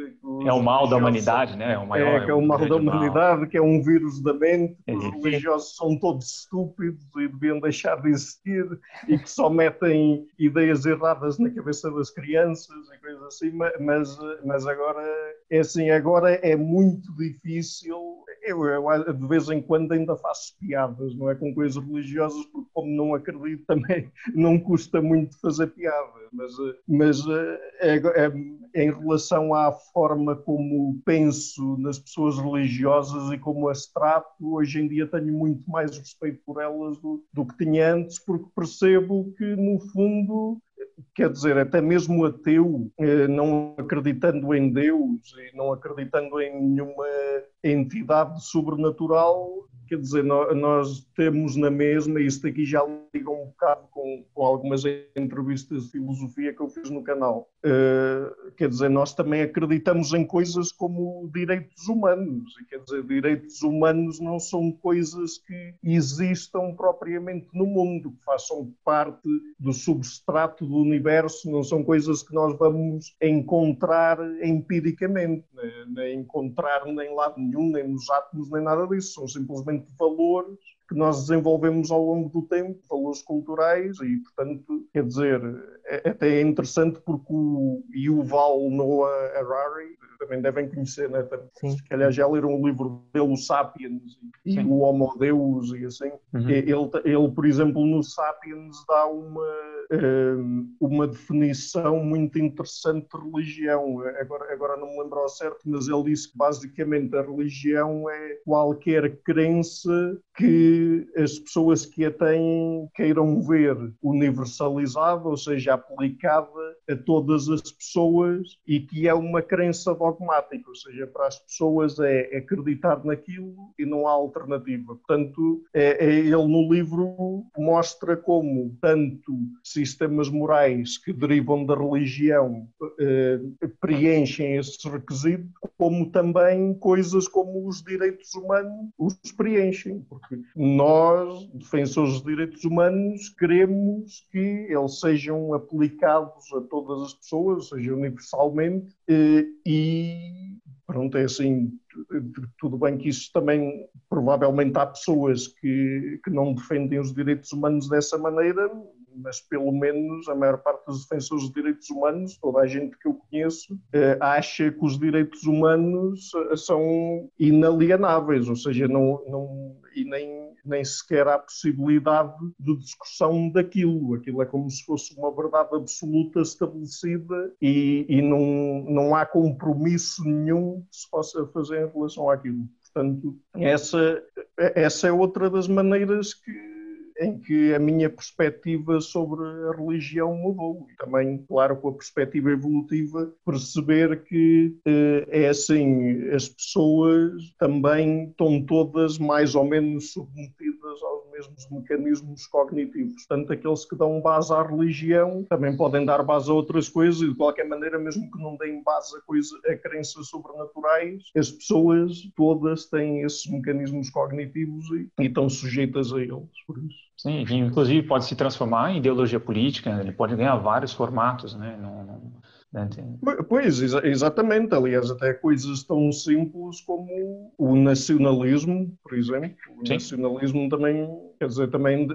É o mal da humanidade, né? É, o maior, é, que é o mal da humanidade, mal. que é um vírus da mente, que os religiosos são todos estúpidos e deviam deixar de existir e que só metem ideias erradas na cabeça das crianças e coisas assim, mas, mas agora é assim, agora é muito difícil eu, eu, de vez em quando ainda faço piadas, não é com coisas religiosas, porque como não acredito [LAUGHS] também não custa muito fazer piadas, mas, mas é, é, em relação à forma como penso nas pessoas religiosas e como as trato, hoje em dia tenho muito mais respeito por elas do, do que tinha antes, porque percebo que no fundo quer dizer, até mesmo ateu, eh, não acreditando em Deus e não acreditando em nenhuma entidade sobrenatural, quer dizer, nós temos na mesma, isto aqui já liga um bocado com, com algumas entrevistas de filosofia que eu fiz no canal, uh, quer dizer, nós também acreditamos em coisas como direitos humanos, quer dizer, direitos humanos não são coisas que existam propriamente no mundo, que façam parte do substrato do universo, não são coisas que nós vamos encontrar empiricamente, né? nem encontrar nem lado nenhum, nem nos átomos, nem nada disso, são simplesmente de valores que nós desenvolvemos ao longo do tempo, valores culturais, e, portanto, quer dizer, até é interessante porque o Yuval Noah Harari, também devem conhecer, né? Sim. se calhar já leram o livro dele, o Sapiens, e Sim. o Homo Deus, e assim. Uhum. Ele, ele, por exemplo, no Sapiens dá uma, eh, uma definição muito interessante de religião. Agora, agora não me lembro ao certo, mas ele disse que basicamente a religião é qualquer crença que as pessoas que a têm queiram ver universalizada, ou seja, aplicada a todas as pessoas e que é uma crença dogmática, ou seja, para as pessoas é acreditar naquilo e não há alternativa. Portanto, é, é ele no livro mostra como tanto sistemas morais que derivam da religião eh, preenchem esses requisitos, como também coisas como os direitos humanos os preenchem, porque nós, defensores dos direitos humanos, queremos que eles sejam aplicados a todas as pessoas, ou seja, universalmente, eh, e pronto, é assim, tudo bem que isso também, provavelmente há pessoas que, que não defendem os direitos humanos dessa maneira, mas pelo menos a maior parte dos defensores de direitos humanos, toda a gente que eu conheço, eh, acha que os direitos humanos eh, são inalienáveis, ou seja, não, não, e nem, nem sequer há possibilidade de discussão daquilo. Aquilo é como se fosse uma verdade absoluta estabelecida e, e não, não há compromisso nenhum que se possa fazer em relação àquilo. Portanto, essa, essa é outra das maneiras que em que a minha perspectiva sobre a religião mudou. E também, claro, com a perspectiva evolutiva, perceber que eh, é assim, as pessoas também estão todas mais ou menos submetidas aos mesmos mecanismos cognitivos. Portanto, aqueles que dão base à religião também podem dar base a outras coisas e, de qualquer maneira, mesmo que não deem base a, coisa, a crenças sobrenaturais, as pessoas todas têm esses mecanismos cognitivos e, e estão sujeitas a eles. Por isso. Sim, inclusive pode se transformar em ideologia política, ele pode ganhar vários formatos, né? Não, não, né? Pois, exatamente. Aliás, até coisas tão simples como o nacionalismo, por exemplo. O Sim. nacionalismo também, quer dizer, também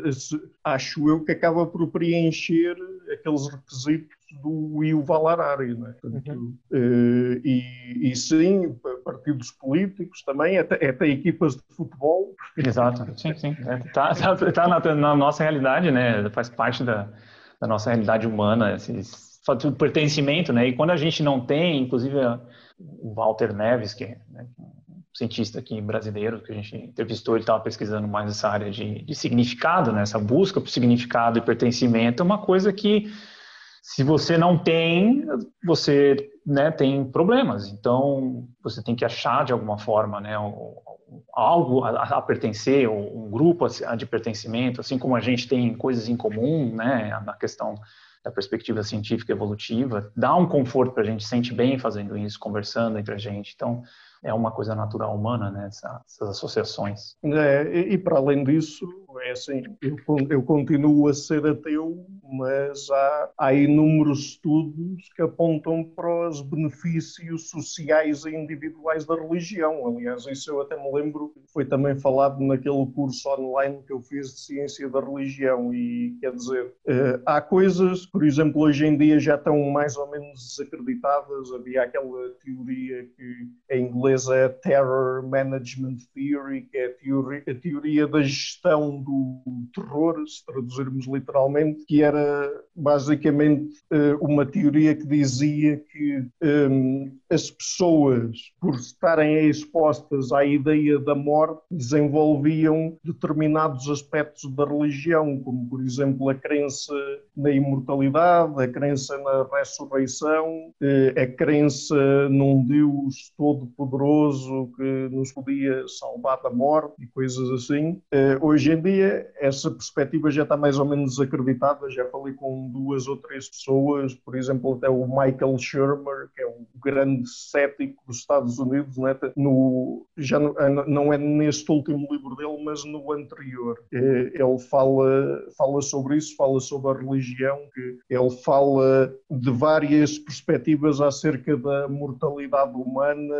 acho eu que acaba por preencher aqueles requisitos do Yuval Harari, né? uhum. uh, e, e, sim, partidos políticos também, até, até equipas de futebol. Exato, sim, sim. Está é, tá, tá na, na, nossa realidade, né? Faz parte da, da nossa realidade humana, esses fato de pertencimento, né? E quando a gente não tem, inclusive o Walter Neves, que é né, um cientista aqui brasileiro que a gente entrevistou, ele estava pesquisando mais essa área de, de significado, né? Essa busca por significado e pertencimento é uma coisa que se você não tem, você né, tem problemas. Então, você tem que achar de alguma forma né, algo a, a pertencer, um grupo de pertencimento, assim como a gente tem coisas em comum, né, na questão da perspectiva científica evolutiva, dá um conforto para a gente, sente bem fazendo isso, conversando entre a gente. Então, é uma coisa natural humana, né, essas associações. É, e, e para além disso, é assim, eu, eu continuo a ser ateu, mas há, há inúmeros estudos que apontam para os benefícios sociais e individuais da religião. Aliás, isso eu até me lembro, foi também falado naquele curso online que eu fiz de ciência da religião. E quer dizer, eh, há coisas, por exemplo, hoje em dia já estão mais ou menos desacreditadas. Havia aquela teoria que em inglês é Terror Management Theory, que é a teoria, a teoria da gestão do terror, se traduzirmos literalmente, que era basicamente eh, uma teoria que dizia que um, as pessoas, por estarem expostas à ideia da morte, desenvolviam determinados aspectos da religião, como por exemplo a crença na imortalidade, a crença na ressurreição, eh, a crença num Deus todo-poderoso que nos podia salvar da morte e coisas assim. Eh, hoje em dia, essa perspectiva já está mais ou menos acreditada. Já falei com duas ou três pessoas, por exemplo, até o Michael Shermer, que é um grande cético dos Estados Unidos, né? no, já não é neste último livro dele, mas no anterior. Eh, ele fala, fala sobre isso, fala sobre a religião, que ele fala de várias perspectivas acerca da mortalidade humana,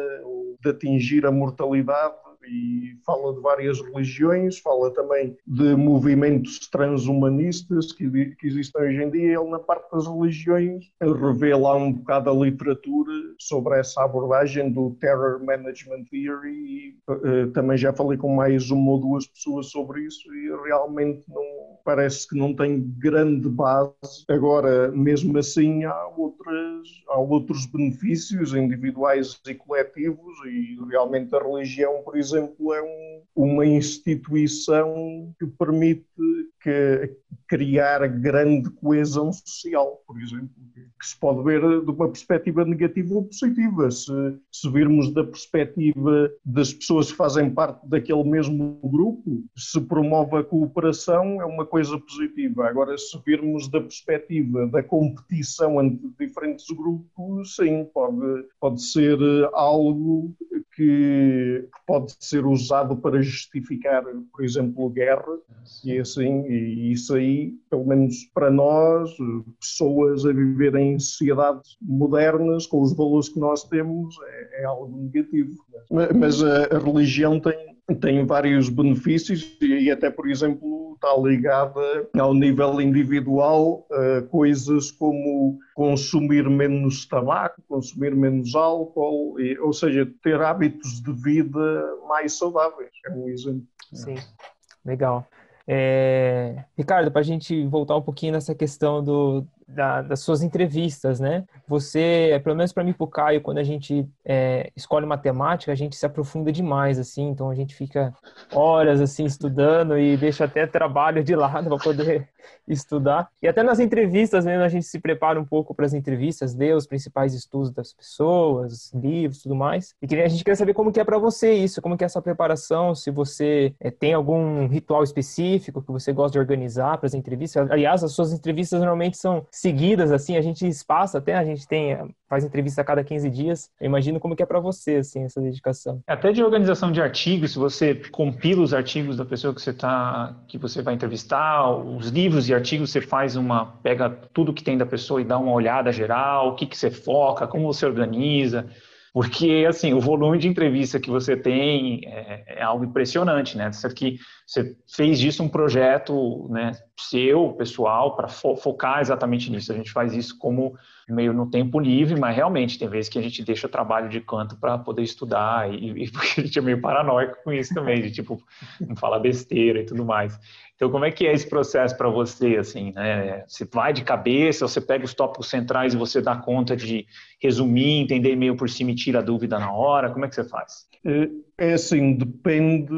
de atingir a mortalidade e fala de várias religiões, fala também de movimentos transhumanistas que, que existem hoje em dia. Ele, na parte das religiões, revela um bocado a literatura sobre essa abordagem do Terror Management Theory e uh, também já falei com mais uma ou duas pessoas sobre isso e realmente não parece que não tem grande base. Agora, mesmo assim, há, outras, há outros benefícios individuais e coletivos e realmente a religião, por exemplo, exemplo, é um, uma instituição que permite que, criar grande coesão social, por exemplo, que se pode ver de uma perspectiva negativa ou positiva. Se, se virmos da perspectiva das pessoas que fazem parte daquele mesmo grupo, se promove a cooperação, é uma coisa positiva. Agora, se virmos da perspectiva da competição entre diferentes grupos, sim, pode, pode ser algo que, pode ser usado para justificar, por exemplo, guerra, e assim, e isso aí, pelo menos para nós, pessoas a viver em sociedades modernas, com os valores que nós temos, é, é algo negativo. Mas a, a religião tem, tem vários benefícios e até, por exemplo, está ligada ao nível individual a coisas como consumir menos tabaco, consumir menos álcool, e, ou seja, ter hábitos de vida mais saudáveis. É um exemplo. Sim, legal. É... Ricardo, para a gente voltar um pouquinho nessa questão do, da, das suas entrevistas, né? Você, pelo menos para mim e para o Caio, quando a gente é, escolhe matemática, a gente se aprofunda demais, assim, então a gente fica horas, assim, estudando e deixa até trabalho de lado para poder [LAUGHS] estudar. E até nas entrevistas mesmo, a gente se prepara um pouco para as entrevistas, lê os principais estudos das pessoas, livros tudo mais. E a gente queria saber como que é para você isso, como que é essa preparação, se você é, tem algum ritual específico que você gosta de organizar para as entrevistas. Aliás, as suas entrevistas normalmente são seguidas, assim, a gente espaça até, a gente tem, faz entrevista a cada 15 dias. Eu imagino como que é para você, assim, essa dedicação. Até de organização de artigos, se você compila os artigos da pessoa que você tá, que você vai entrevistar, os livros e artigos, você faz uma, pega tudo que tem da pessoa e dá uma olhada geral, o que que você foca, como você organiza, porque assim o volume de entrevista que você tem é, é algo impressionante, né? Isso aqui você fez disso um projeto, né, seu, pessoal, para fo focar exatamente nisso. A gente faz isso como meio no tempo livre, mas realmente tem vezes que a gente deixa o trabalho de canto para poder estudar e, e [LAUGHS] porque a gente é meio paranoico com isso também, de tipo não falar besteira e tudo mais. Então, como é que é esse processo para você, assim, né? Você vai de cabeça, você pega os tópicos centrais e você dá conta de resumir, entender meio por cima e tira a dúvida na hora? Como é que você faz? É, é assim, depende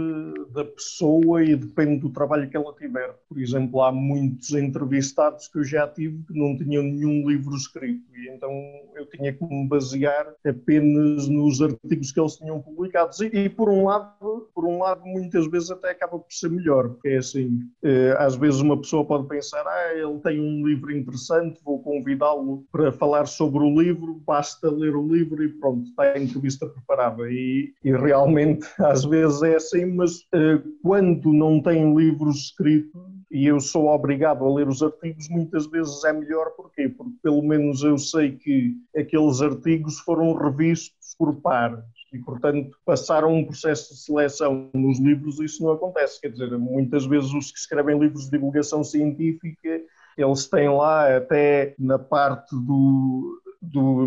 da pessoa e depende do trabalho que ela tiver. Por exemplo, há muitos entrevistados que eu já tive que não tinham nenhum livro escrito e então eu tinha que me basear apenas nos artigos que eles tinham publicados. E, e por um lado, por um lado, muitas vezes até acaba por ser melhor, porque é assim, eh, às vezes uma pessoa pode pensar, ah, ele tem um livro interessante, vou convidá-lo para falar sobre o livro, basta ler o livro e pronto, está a entrevista preparada. E, e realmente [LAUGHS] às vezes é assim, mas uh, quando não tem livros escritos e eu sou obrigado a ler os artigos, muitas vezes é melhor, porquê? Porque pelo menos eu sei que aqueles artigos foram revistos por pares e, portanto, passaram um processo de seleção nos livros, isso não acontece. Quer dizer, muitas vezes os que escrevem livros de divulgação científica, eles têm lá até na parte do, do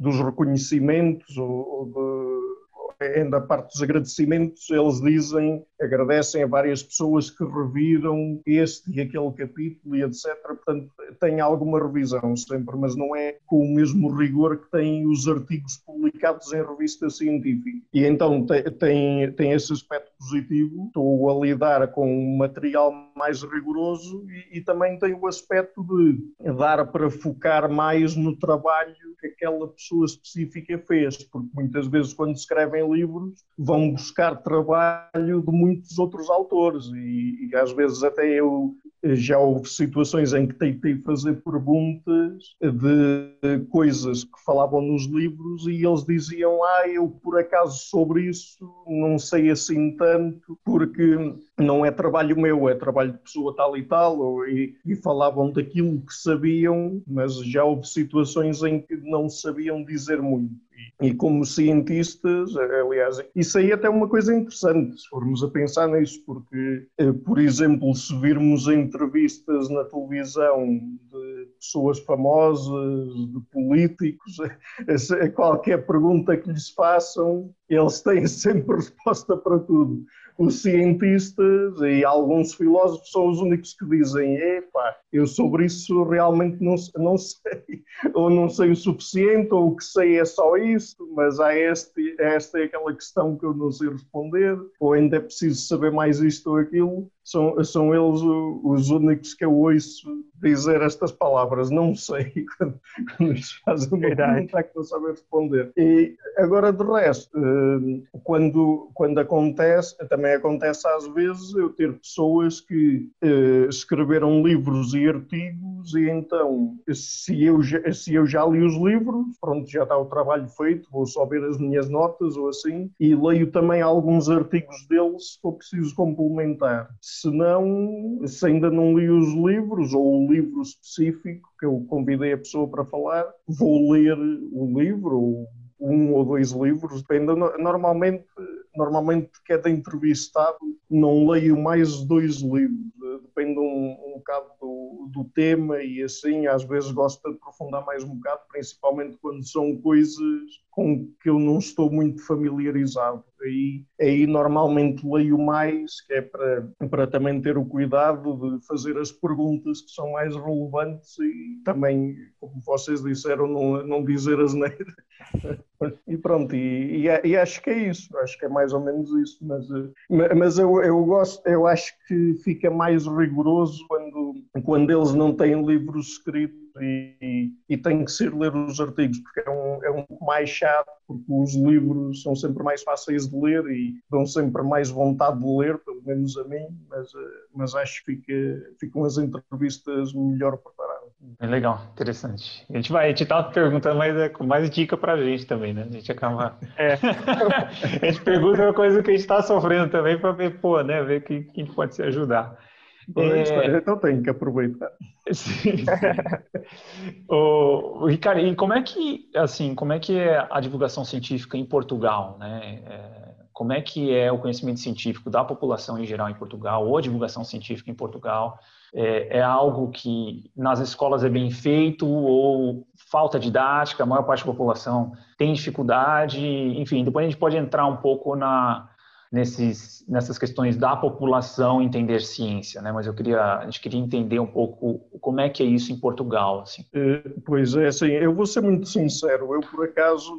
dos reconhecimentos ou, ou de ainda parte dos agradecimentos, eles dizem, agradecem a várias pessoas que reviram este e aquele capítulo e etc. Portanto, tem alguma revisão sempre, mas não é com o mesmo rigor que têm os artigos publicados em revista científica. E então tem, tem esse aspecto positivo, estou a lidar com um material mais rigoroso e, e também tem o aspecto de dar para focar mais no trabalho que aquela pessoa específica fez, porque muitas vezes quando escrevem livros vão buscar trabalho de muitos outros autores e, e às vezes até eu já houve situações em que tentei fazer perguntas de coisas que falavam nos livros e eles diziam: Ah, eu por acaso sobre isso não sei assim tanto, porque não é trabalho meu, é trabalho de pessoa tal e tal, e, e, falavam daquilo que sabiam, mas já houve situações em que não sabiam dizer muito. E, como cientistas, aliás, isso aí até é uma coisa interessante, se formos a pensar nisso, porque, eh, por exemplo, se virmos entrevistas na televisão de pessoas famosas, de políticos, [LAUGHS] qualquer pergunta que lhes façam, eles têm [LAUGHS] sempre resposta para tudo os cientistas e alguns filósofos são os únicos que dizem: epá, eu sobre isso realmente não, não sei, [LAUGHS] ou não sei o suficiente, ou o que sei é só isso, mas há este, esta é aquela questão que eu não sei responder, ou ainda é preciso saber mais isto ou aquilo são, são eles os únicos que eu ouço dizer estas palavras. Não sei [LAUGHS] quando, lhes fazem uma pergunta é que não sabem responder. E agora, de resto, eh, quando, quando acontece, também acontece às vezes eu ter pessoas que eh, escreveram livros e artigos e então, se eu, já, se eu já li os livros, pronto, já está o trabalho feito, vou só ver as minhas notas ou assim, e leio também alguns artigos deles se for preciso complementar se não, se ainda não li os livros ou o livro específico que eu convidei a pessoa para falar, vou ler o livro, ou um ou dois livros, depende. Normalmente, normalmente cada entrevistado não leio mais dois livros, depende um, um bocado do, do, tema e assim, às vezes gosto de aprofundar mais um bocado, principalmente quando são coisas com que eu não estou muito familiarizado. Aí, aí normalmente leio mais, que é para, para também ter o cuidado de fazer as perguntas que são mais relevantes e também, como vocês disseram, não, não dizer as neiras. [LAUGHS] e pronto, e, e, e, acho que é isso, acho que é mais ou menos isso, mas, mas eu, eu gosto, eu acho que fica mais rigoroso quando, quando eles não têm livros escritos e, e, tem que ser ler os artigos, porque é um, é um pouco mais chato, porque os livros são sempre mais fáceis de ler e dão sempre mais vontade de ler, pelo menos a mim, mas, eh, mas acho que fica, ficam as entrevistas melhor preparadas. É legal, interessante. A gente vai, te tá perguntando mais, é, mais dica pra gente também, né? A gente acaba. É. [LAUGHS] a gente pergunta uma coisa que a gente está sofrendo também para ver, pô, né? Ver que, que pode se ajudar. É... Então tem que aproveitar. [LAUGHS] Sim. o, Ricardo, e como é que assim, como é que é a divulgação científica em Portugal, né? É, como é que é o conhecimento científico da população em geral em Portugal, ou a divulgação científica em Portugal? É, é algo que nas escolas é bem feito ou falta didática, a maior parte da população tem dificuldade, enfim, depois a gente pode entrar um pouco na, nesses, nessas questões da população entender ciência, né? Mas eu queria, a gente queria entender um pouco como é que é isso em Portugal, assim. Eh, pois é, assim, eu vou ser muito sincero, eu por acaso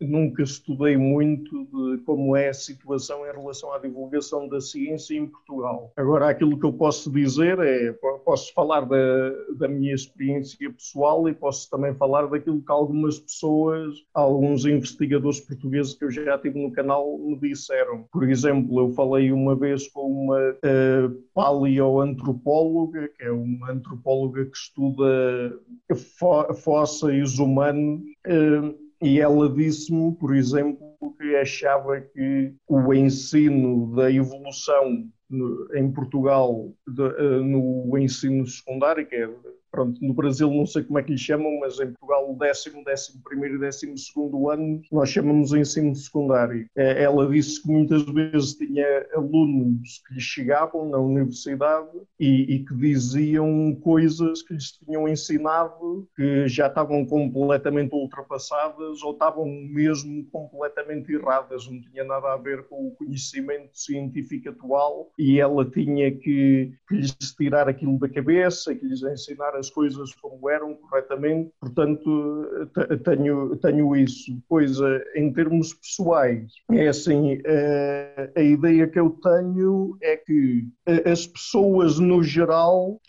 nunca estudei muito de como é a situação em relação à divulgação da ciência em Portugal. Agora, aquilo que eu posso dizer é, posso falar da, da minha experiência pessoal e posso também falar daquilo que algumas pessoas, alguns investigadores portugueses que eu já tive no canal me disseram. Por exemplo, eu falei uma vez com uma uh, paleoantropóloga, que é uma antropóloga que estuda fósseis humanos, uh, e ela disse-me, por exemplo, que achava que o ensino da evolução em Portugal, de, eh, no ensino secundário, que é pronto, no Brasil não sei como é que lhe chamam, mas em Portugal o décimo, décimo primeiro e décimo segundo ano nós chamamos ensino secundário. É, ela disse que muitas vezes tinha alunos que lhe chegavam na universidade e, e que diziam coisas que lhes tinham ensinado que já estavam completamente ultrapassadas ou estavam mesmo completamente erradas, não tinha nada a ver com o conhecimento científico atual e ela tinha que, que lhes tirar aquilo da cabeça, que lhes ensinar as coisas como eram corretamente, portanto tenho, tenho isso. Depois, eh, em termos pessoais, é assim, eh, a ideia que eu tenho é que eh, as pessoas no geral,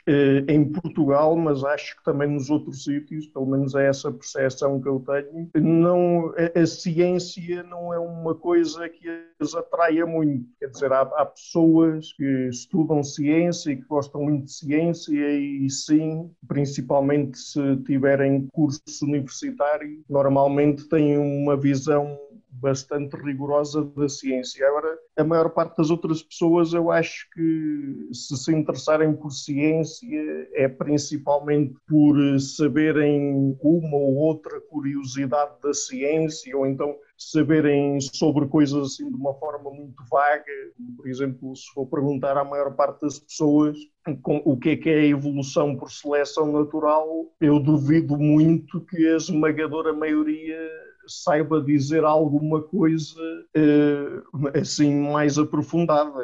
em Portugal, mas acho que também nos outros sítios, pelo menos é essa percepção que eu tenho, não, a, a ciência não é uma coisa que as atraia muito. Quer dizer, há, há pessoas que estudam ciência e que gostam muito de ciência e sim, principalmente se tiverem curso universitário, normalmente têm uma visão bastante rigorosa da ciência. Agora, a maior parte das outras pessoas, eu acho que se se interessarem por ciência é principalmente por saberem uma ou outra curiosidade da ciência, ou então saberem sobre coisas assim de uma forma muito vaga. Por exemplo, se for perguntar à maior parte das pessoas o que é que é a evolução por seleção natural, eu duvido muito que a esmagadora maioria saiba dizer alguma coisa eh, assim mais aprofundada.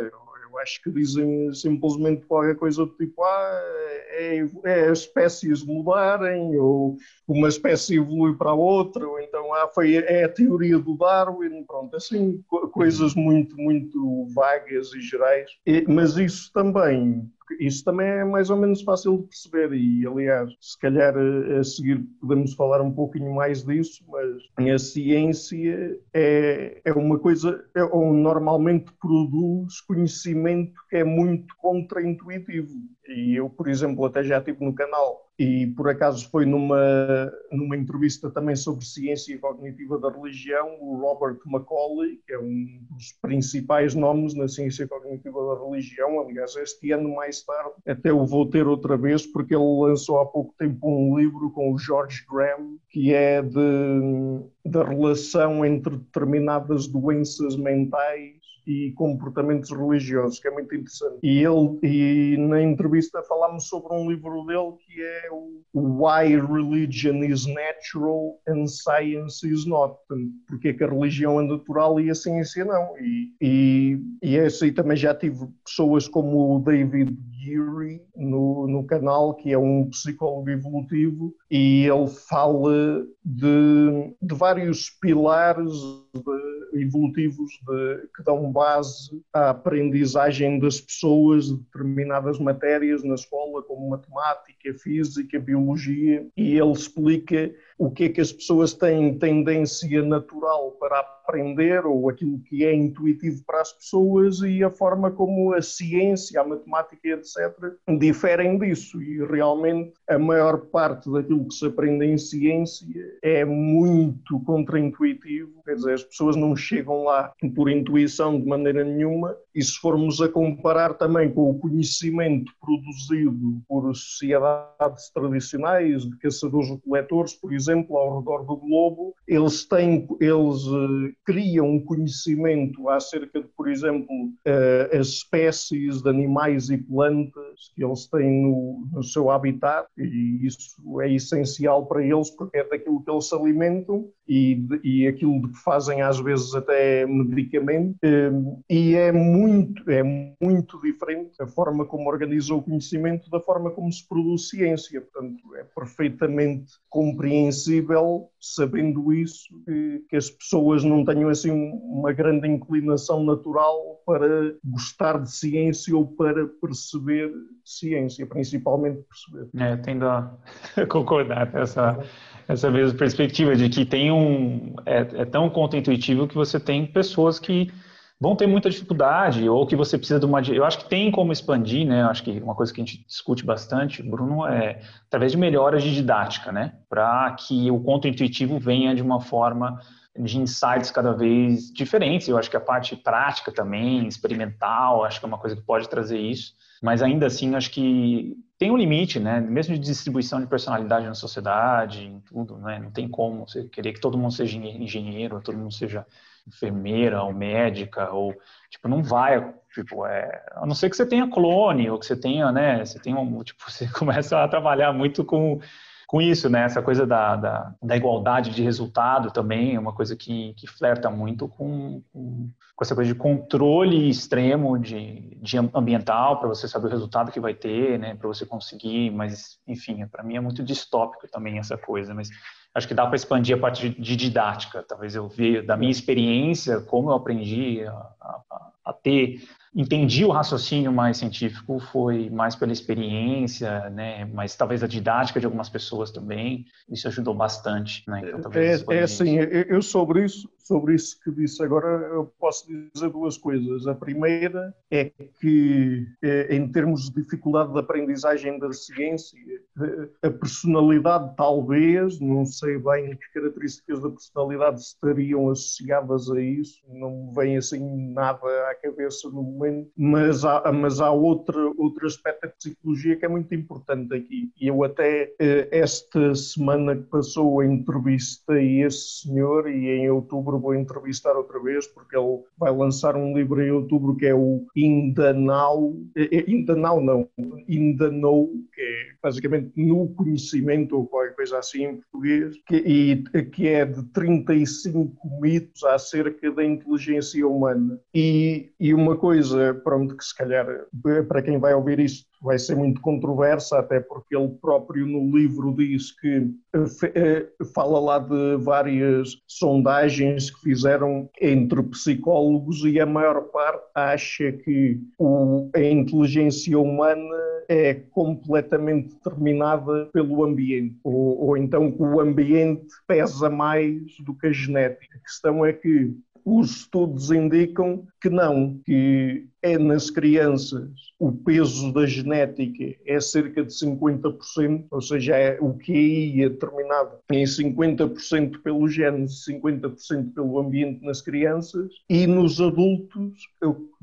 Eu acho que dizem simplesmente qualquer coisa do tipo, ah, é, é as espécies mudarem, ou uma espécie evolui para a outra, ou então ah, foi, é a teoria do Darwin, pronto, assim, coisas muito, muito vagas e gerais. Mas isso também isso também é mais ou menos fácil de perceber e, aliás, se calhar a seguir podemos falar um pouquinho mais disso, mas a ciência é, é uma coisa, é, ou normalmente produz conhecimento que é muito contraintuitivo. E eu, por exemplo, até já estive no canal e por acaso foi numa, numa entrevista também sobre ciência cognitiva da religião, o Robert Macaulay, que é um dos principais nomes na ciência cognitiva da religião, aliás, este ano mais tarde, até o vou ter outra vez, porque ele lançou há pouco tempo um livro com o George Graham, que é de, da relação entre determinadas doenças mentais e comportamentos religiosos, que é muito interessante. E ele e na entrevista falámos sobre um livro dele que é o Why Religion is Natural and Science is Not. Porque é que a religião é natural e a ciência não. E, e, e esse aí também já tive pessoas como o David Geary no, no canal, que é um psicólogo evolutivo, e ele fala de, de vários pilares de, evolutivos de, que dão base à aprendizagem das pessoas de determinadas matérias na escola, como matemática, física, biologia, e ele explica o que é que as pessoas têm tendência natural para aprender ou aquilo que é intuitivo para as pessoas e a forma como a ciência, a matemática, etc., diferem disso. E realmente a maior parte daquilo que se aprende em ciência é muito contraintuitivo, quer dizer, as pessoas não chegam lá por intuição de maneira nenhuma. E se formos a comparar também com o conhecimento produzido por sociedades tradicionais de caçadores-coletores, por exemplo, exemplo, ao redor do globo, eles têm, eles uh, criam um conhecimento acerca de, por exemplo, uh, as espécies de animais e plantas que eles têm no, no, seu habitat, e isso é essencial para eles porque é daquilo que eles se alimentam e, e aquilo de que fazem às vezes até medicamento, uh, e é muito, é muito diferente a forma como organiza o conhecimento da forma como se produz ciência, portanto é perfeitamente compreensível compreensível, sabendo isso, que, que, as pessoas não tenham assim uma grande inclinação natural para gostar de ciência ou para perceber ciência, principalmente perceber. É, tendo a [LAUGHS] concordar com essa, essa mesma perspectiva de que tem um é, é tão contra-intuitivo que você tem pessoas que vão ter muita dificuldade ou que você precisa de uma. Eu acho que tem como expandir, né? Eu acho que uma coisa que a gente discute bastante, Bruno, é através de melhoras de didática, né? Para que o conto intuitivo venha de uma forma de insights cada vez diferentes. Eu acho que a parte prática também, experimental, acho que é uma coisa que pode trazer isso. Mas ainda assim, acho que tem um limite, né? Mesmo de distribuição de personalidade na sociedade, em tudo, né? Não tem como você querer que todo mundo seja engenheiro, todo mundo seja enfermeira ou médica ou tipo não vai tipo é a não ser que você tenha clone ou que você tenha né você tenha um tipo você [LAUGHS] começa a trabalhar muito com com isso, né? Essa coisa da, da, da, igualdade de resultado também é uma coisa que, que flerta muito com, com, com essa coisa de controle extremo de, de ambiental para você saber o resultado que vai ter, né? Para você conseguir, mas enfim, para mim é muito distópico também essa coisa, mas acho que dá para expandir a parte de, didática. Talvez eu veja da minha experiência como eu aprendi a, a, a ter entendi o raciocínio mais científico foi mais pela experiência, né? Mas talvez a didática de algumas pessoas também isso ajudou bastante, né? Então, é, é assim, eu sobre isso sobre isso que disse agora, eu posso dizer duas coisas. A primeira é que, é, em termos de dificuldade de aprendizagem da ciência, a personalidade, talvez, não sei bem que características da personalidade estariam associadas a isso, não me vem assim nada à cabeça no momento, mas há, mas há outro, outro aspecto da psicologia que é muito importante aqui. E eu, até eh, esta semana que passou, entrevistei esse senhor e em outubro vou entrevistar outra vez, porque ele vai lançar um livro em outubro que é o Ainda Now, Now não, Ainda que é basicamente no conhecimento ou qualquer coisa assim em português, que, e, que é de 35 mitos acerca da inteligência humana. E, e uma coisa, pronto, que se calhar para quem vai ouvir isto vai ser muito controversa, até porque ele próprio no livro diz que eh, eh, fala lá de várias sondagens que fizeram entre psicólogos e a maior parte acha que o, a inteligência humana é completamente determinada pelo ambiente, ou, ou então que o ambiente pesa mais do que a genética. A questão é que os estudos indicam que não, que é nas crianças. O peso da genética é cerca de 50%, ou seja, é o QI é determinado em 50% pelo genes, 50% pelo ambiente nas crianças, e nos adultos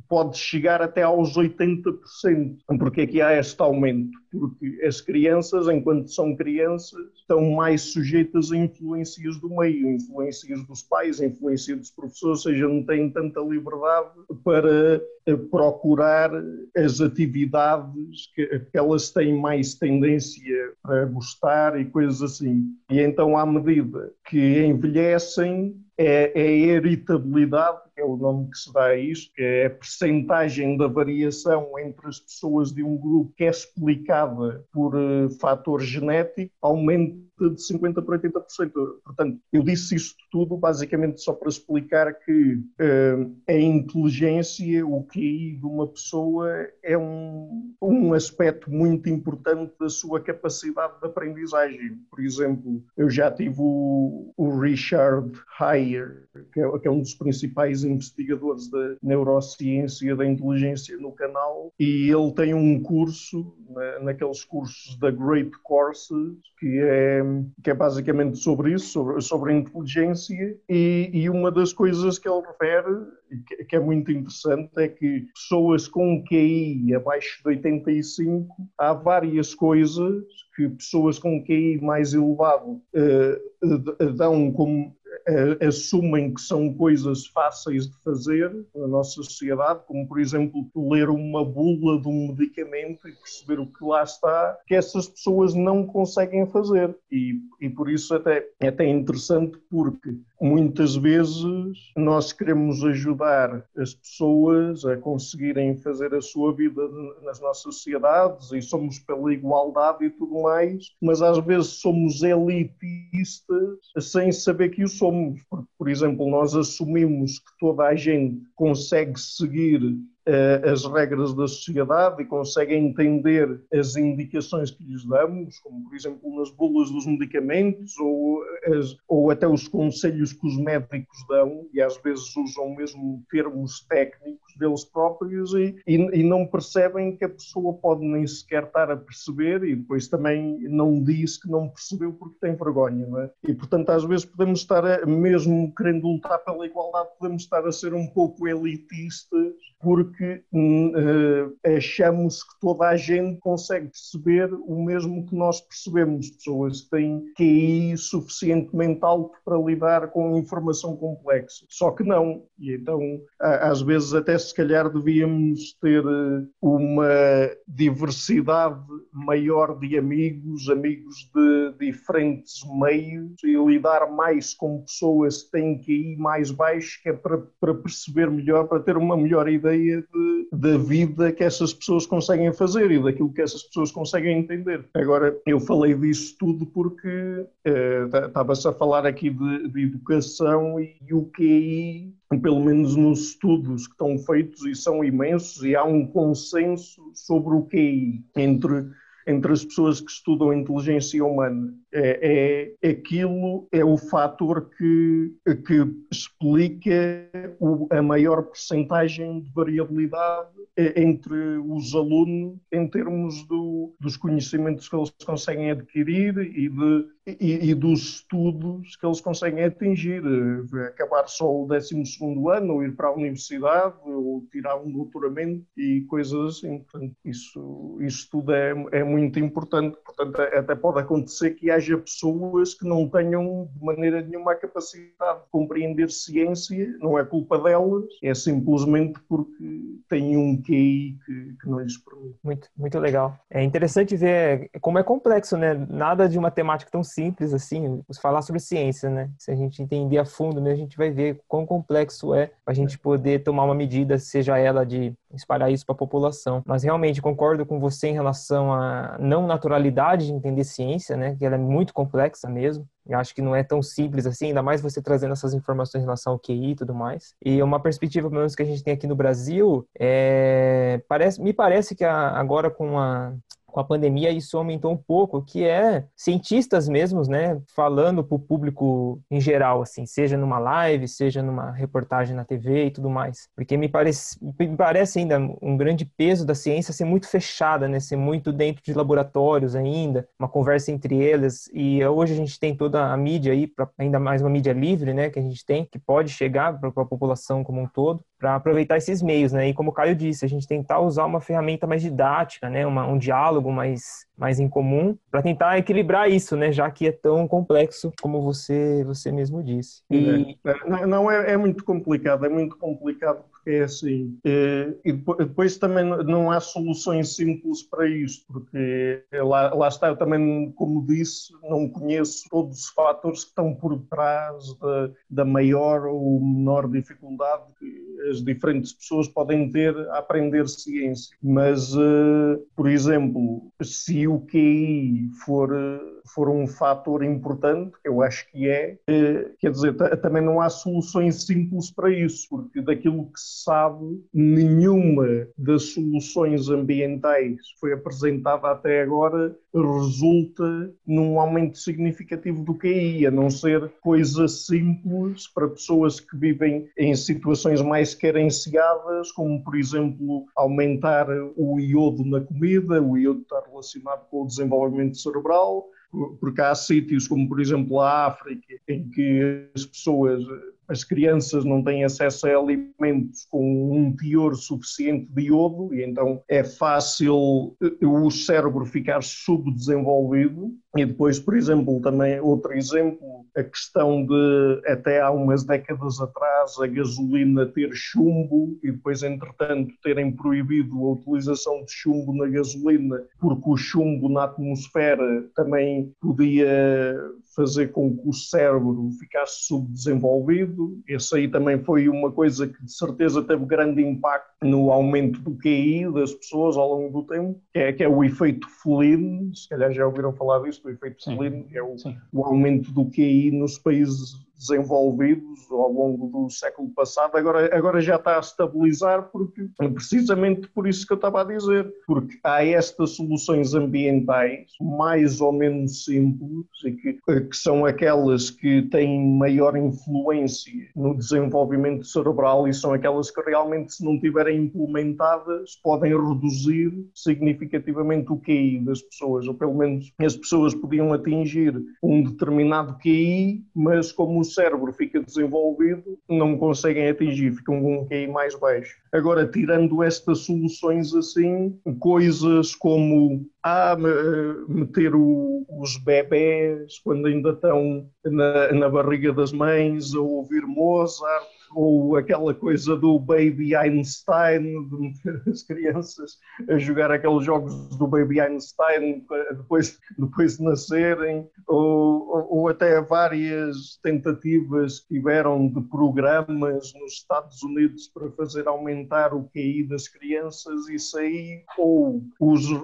pode chegar até aos 80%. Porque é que há este aumento? Porque as crianças, enquanto são crianças, estão mais sujeitas a influências do meio, influências dos pais, influências dos professores, ou seja, não têm tanta liberdade para eh, procurar as atividades que elas têm mais tendência a gostar e coisas assim. E então, à medida que envelhecem, é, é a heritabilidade, que é o nome que se dá a isto, que é a percentagem da variação entre as pessoas de um grupo que é explicada por uh, fator genético, aumenta de 50% para 80%. Portanto, eu disse isto tudo basicamente só para explicar que uh, a inteligência, o QI de uma pessoa é um, um aspecto muito importante da sua capacidade de aprendizagem. Por exemplo, eu já tive o, o Richard Heyer, que é, que é um dos principais investigadores da neurociência da inteligência no canal, e ele tem um curso, na, naqueles cursos da Great Courses, que é que é basicamente sobre isso, sobre, sobre a inteligência, e, e, uma das coisas que ele refere, que, que, é muito interessante, é que pessoas com QI abaixo de 85, há várias coisas que pessoas com QI mais elevado uh, dão como assumem que são coisas fáceis de fazer na nossa sociedade, como por exemplo ler uma bula de um medicamento e perceber o que lá está, que essas pessoas não conseguem fazer. E, e por isso até é até interessante porque muitas vezes nós queremos ajudar as pessoas a conseguirem fazer a sua vida nas nossas sociedades e somos pela igualdade e tudo mais, mas às vezes somos elitistas sem saber que o somos. Porque, por exemplo, nós assumimos que toda a gente consegue seguir as regras da sociedade e conseguem entender as indicações que lhes damos, como por exemplo nas bulas dos medicamentos ou, as, ou até os conselhos que os médicos dão, e às vezes usam mesmo termos técnicos deles próprios e, e, e não percebem que a pessoa pode nem sequer estar a perceber e depois também não diz que não percebeu porque tem vergonha. É? E portanto, às vezes podemos estar, a, mesmo querendo lutar pela igualdade, podemos estar a ser um pouco elitistas porque uh, achamos que toda a gente consegue perceber o mesmo que nós percebemos. Pessoas que têm QI suficientemente alto para lidar com informação complexa. Só que não. E então, às vezes, até se calhar devíamos ter eh, uma diversidade maior de amigos, amigos de diferentes meios e lidar mais com pessoas que têm QI mais baixo, que é para, para perceber melhor, para ter uma melhor ideia de, da vida que essas pessoas conseguem fazer e daquilo que essas pessoas conseguem entender. Agora, eu falei disso tudo porque estava-se eh, a falar aqui de, de educação e o QI pelo menos nos estudos que estão feitos e são imensos, e há um consenso sobre o QI entre entre as pessoas que estudam inteligência humana. É, é aquilo é o fator que, que explica o, a maior percentagem de variabilidade é, entre os alunos em termos do, dos conhecimentos que eles conseguem adquirir e, de, e, e, dos estudos que eles conseguem atingir. Acabar só o 12 ano, ou ir para a universidade, ou tirar um doutoramento e coisas assim. Portanto, isso, isso tudo é, é muito importante. Portanto, até pode acontecer que haja pessoas que não tenham de maneira nenhuma a capacidade de compreender ciência, não é culpa delas, é simplesmente porque têm um QI que, que não lhes permite. Muito, muito legal. É interessante ver como é complexo, né? Nada de uma temática tão simples assim, falar sobre ciência, né? Se a gente entender a fundo, né, a gente vai ver quão complexo é a gente poder tomar uma medida, seja ela de espalhar isso para a população. Mas realmente concordo com você em relação à não naturalidade de entender ciência, né? Que ela é muito complexa mesmo. Eu acho que não é tão simples assim, ainda mais você trazendo essas informações em relação ao QI e tudo mais. E uma perspectiva, pelo menos, que a gente tem aqui no Brasil, é... parece, me parece que agora com a com a pandemia isso aumentou um pouco, que é cientistas mesmos, né, falando para o público em geral, assim, seja numa live, seja numa reportagem na TV e tudo mais. Porque me parece, me parece ainda um grande peso da ciência ser muito fechada, né, ser muito dentro de laboratórios ainda, uma conversa entre eles. E hoje a gente tem toda a mídia aí, pra, ainda mais uma mídia livre, né, que a gente tem, que pode chegar para a população como um todo para aproveitar esses meios, né? E como o Caio disse, a gente tentar usar uma ferramenta mais didática, né? Uma, um diálogo mais, mais em comum para tentar equilibrar isso, né? Já que é tão complexo como você você mesmo disse. E... É, não, não é, é muito complicado, é muito complicado é assim. Eh, e depois também não há soluções simples para isto, porque lá, lá está, eu também, como disse, não conheço todos os fatores que estão por trás da, da maior ou menor dificuldade que as diferentes pessoas podem ter a aprender ciência. Mas, eh, por exemplo, se o QI for for um fator importante, eu acho que é, eh, quer dizer, também não há soluções simples para isso, porque daquilo que se sabe, nenhuma das soluções ambientais que foi apresentada até agora resulta num aumento significativo do QI, a não ser coisas simples para pessoas que vivem em situações mais carenciadas, como por exemplo aumentar o iodo na comida, o iodo está relacionado com o desenvolvimento cerebral, porque há sítios como, por exemplo, a África, em que as pessoas as crianças não têm acesso a alimentos com um teor suficiente de iodo e então é fácil eh, o cérebro ficar subdesenvolvido. E depois, por exemplo, também outro exemplo, a questão de até há umas décadas atrás a gasolina ter chumbo e depois, entretanto, terem proibido a utilização de chumbo na gasolina porque o chumbo na atmosfera também podia fazer com que o cérebro ficasse subdesenvolvido. Esse aí também foi uma coisa que de certeza teve grande impacto no aumento do QI das pessoas ao longo do tempo, que é, que é o efeito Flynn, se calhar já ouviram falar disso, o efeito Flynn, que é o, o, aumento do QI nos países desenvolvidos ao longo do século passado, agora, agora já está a estabilizar, porque, precisamente por isso que eu estava a dizer, porque há estas soluções ambientais mais ou menos simples, e que, que são aquelas que têm maior influência no desenvolvimento cerebral e são aquelas que realmente, se não tiverem implementadas, podem reduzir significativamente o QI das pessoas, ou pelo menos as pessoas podiam atingir um determinado QI, mas como o cérebro fica desenvolvido, não conseguem atingir, ficam com um QI mais baixo. Agora, tirando estas soluções assim, coisas como ah, meter o, os bebés quando ainda estão na, na barriga das mães a ouvir Mozart, ou aquela coisa do Baby Einstein, de meter as crianças a jogar aqueles jogos do Baby Einstein depois, depois de nascerem, ou, ou até várias tentativas que tiveram de programas nos Estados Unidos para fazer aumentar o QI das crianças, isso aí ou,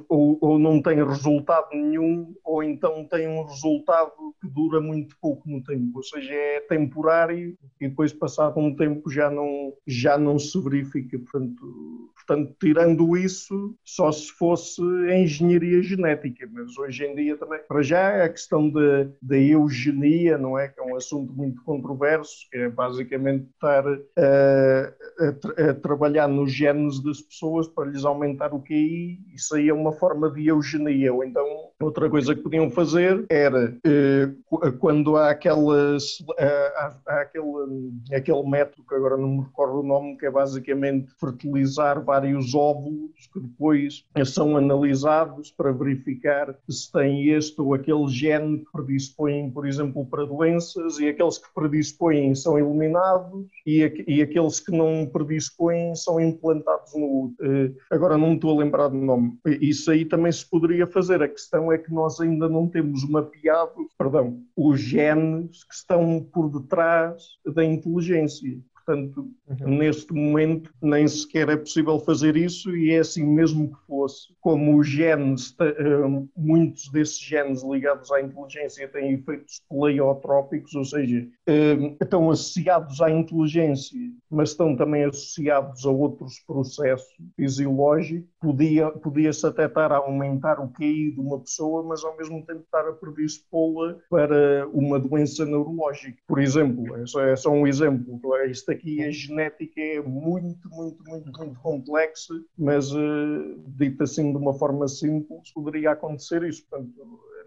ou, ou não tem resultado nenhum, ou então tem um resultado que dura muito pouco no tempo, ou seja, é temporário e depois passado um tempo já não, já não se verifica. Portanto, portanto, tirando isso, só se fosse engenharia genética, mas hoje em dia também, para já, a questão da eugenia, não é? Que é um assunto muito controverso, que é basicamente estar a, a, trabalhar nos genes das pessoas para lhes aumentar o QI, isso aí é uma forma de eugenia, ou então outra coisa que podiam fazer era, eh, quando há, aquelas, há, há aquele, aquele método que agora não me recordo o nome, que é basicamente fertilizar vários óvulos que depois são analisados para verificar se tem este ou aquele gene que predispõem, por exemplo, para doenças, e aqueles que predispõem são eliminados e, e aqueles que não predispõem são implantados no. Uh, agora não me estou a lembrar do nome. Isso aí também se poderia fazer. A questão é que nós ainda não temos mapeado, perdão, os genes que estão por detrás da inteligência. Portanto, uhum. neste momento nem sequer é possível fazer isso e é assim mesmo que fosse. Como os genes, eh, muitos desses genes ligados à inteligência têm efeitos pleiotrópicos, ou seja, eh, estão associados à inteligência, mas estão também associados a outros processos fisiológicos, podia, podia-se até estar a aumentar o QI de uma pessoa, mas ao mesmo tempo estar a predispô-la para uma doença neurológica. Por exemplo, é só, é só um exemplo. Isto aqui, a genética é muito, muito, muito, muito complexa, mas uh, dito assim de uma forma simples, poderia acontecer isso. Portanto,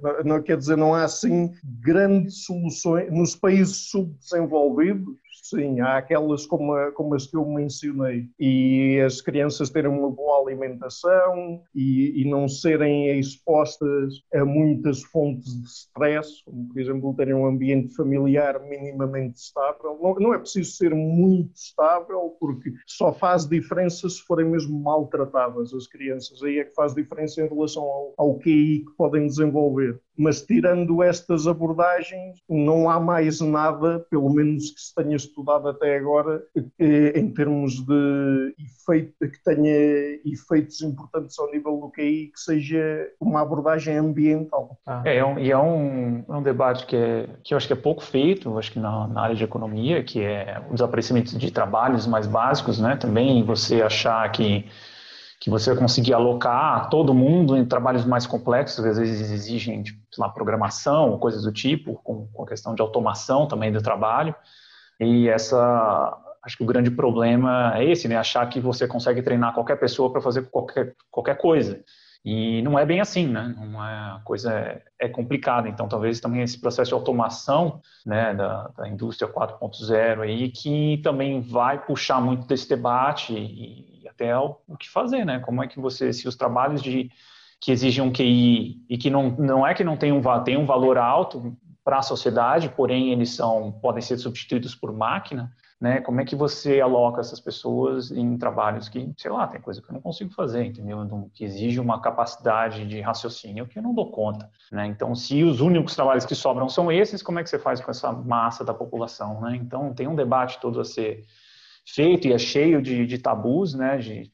não, não, quer dizer, não há assim grandes soluções nos países subdesenvolvidos Sim, há aquelas como, como as que eu mencionei. E as crianças terem uma boa alimentação e, e não serem expostas a muitas fontes de stress, como por exemplo terem um ambiente familiar minimamente estável. Não, não é preciso ser muito estável, porque só faz diferença se forem mesmo maltratadas as crianças. Aí é que faz diferença em relação ao, ao QI que podem desenvolver mas tirando estas abordagens, não há mais nada, pelo menos que se tenha estudado até agora, em termos de efeito, que tenha efeitos importantes ao nível do QI, que seja uma abordagem ambiental. Ah. É, é, e é um, é um debate que, é, que eu acho que é pouco feito, acho que na, na área de economia, que é o desaparecimento de trabalhos mais básicos, né? Também você achar que que você vai conseguir alocar todo mundo em trabalhos mais complexos, às vezes exigem, tipo, lá, programação, coisas do tipo, com, com a questão de automação também do trabalho. E essa, acho que o grande problema é esse, né? Achar que você consegue treinar qualquer pessoa para fazer qualquer, qualquer coisa. E não é bem assim, né? Não é, a coisa é, é complicada. Então, talvez também esse processo de automação né, da, da indústria 4.0 aí, que também vai puxar muito desse debate e, até o, o que fazer, né? Como é que você, se os trabalhos de que exigem um QI e que não, não é que não tem um, tem um valor alto para a sociedade, porém eles são podem ser substituídos por máquina, né? Como é que você aloca essas pessoas em trabalhos que, sei lá, tem coisa que eu não consigo fazer, entendeu? Que exige uma capacidade de raciocínio que eu não dou conta, né? Então, se os únicos trabalhos que sobram são esses, como é que você faz com essa massa da população, né? Então, tem um debate todo a ser feito e é cheio de, de tabus, né? De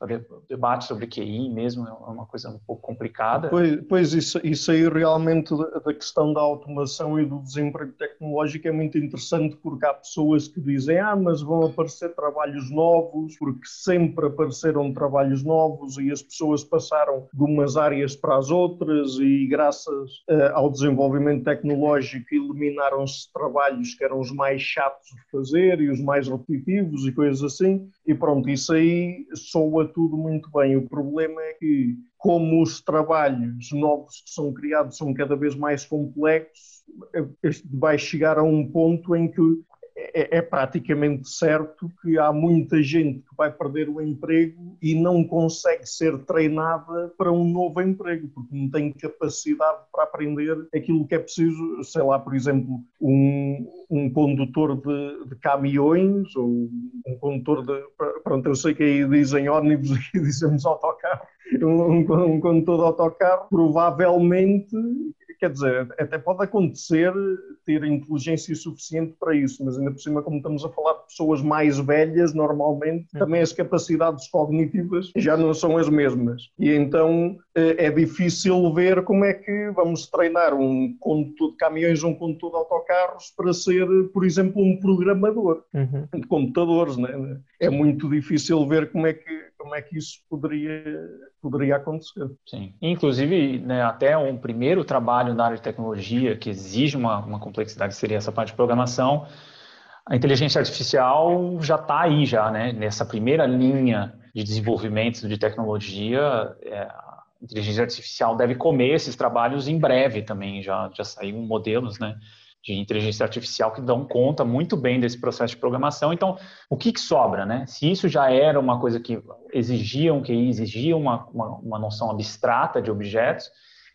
debate sobre QI mesmo é uma coisa um pouco complicada. Pois, pois isso, isso aí realmente da questão da automação e do desemprego tecnológico é muito interessante porque há pessoas que dizem ah, mas vão aparecer trabalhos novos, porque sempre apareceram trabalhos novos e as pessoas passaram de umas áreas para as outras e graças uh, ao desenvolvimento tecnológico eliminaram-se trabalhos que eram os mais chatos de fazer e os mais repetitivos e coisas assim. E pronto, isso aí soa tudo muito bem. O problema é que, como os trabalhos novos que são criados são cada vez mais complexos, vai chegar a um ponto em que é, é, praticamente certo que há muita gente que vai perder o emprego e não consegue ser treinada para um novo emprego, porque não tem capacidade para aprender aquilo que é preciso, sei lá, por exemplo, um, um condutor de, de caminhões ou um condutor de. Pronto, eu sei que aí dizem ônibus, aqui [LAUGHS] dizemos autocarro. Um, um condutor de autocarro provavelmente quer dizer, até pode acontecer ter inteligência suficiente para isso, mas ainda por cima, como estamos a falar de pessoas mais velhas, normalmente hum. também as capacidades cognitivas já não são as mesmas. E então eh, é difícil ver como é que vamos treinar um condutor de caminhões, um condutor de autocarros para ser, por exemplo, um programador uhum. de computadores. Né? É muito difícil ver como é que como é que isso poderia, poderia acontecer. Sim, inclusive né, até um primeiro trabalho na área de tecnologia que exige uma, uma complexidade seria essa parte de programação, a inteligência artificial já está aí já, né, nessa primeira linha de desenvolvimento de tecnologia, é, a inteligência artificial deve comer esses trabalhos em breve também, já, já saíram modelos, né, de inteligência artificial que dão conta muito bem desse processo de programação. Então, o que, que sobra, né? Se isso já era uma coisa que exigia um QI, exigia uma, uma, uma noção abstrata de objetos,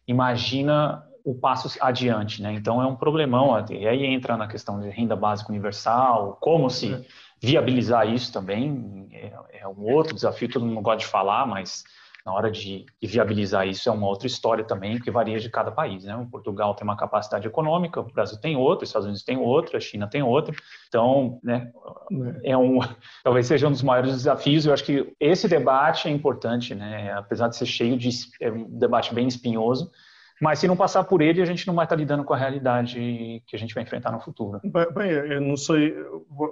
imagina o passo adiante, né? Então, é um problemão. E aí entra na questão de renda básica universal, como se é. viabilizar isso também, é, é um outro desafio, todo mundo gosta de falar, mas na hora de, de, viabilizar isso é uma outra história também, que varia de cada país. Né? O Portugal tem uma capacidade econômica, o Brasil tem outra, os Estados Unidos tem outra, a China tem outra. Então, né, é um, [LAUGHS] talvez seja um dos maiores desafios. Eu acho que esse debate é importante, né? apesar de ser cheio de é um debate bem espinhoso, mas se não passar por ele, a gente não vai estar lidando com a realidade que a gente vai enfrentar no futuro. Bem, bem eu não sei,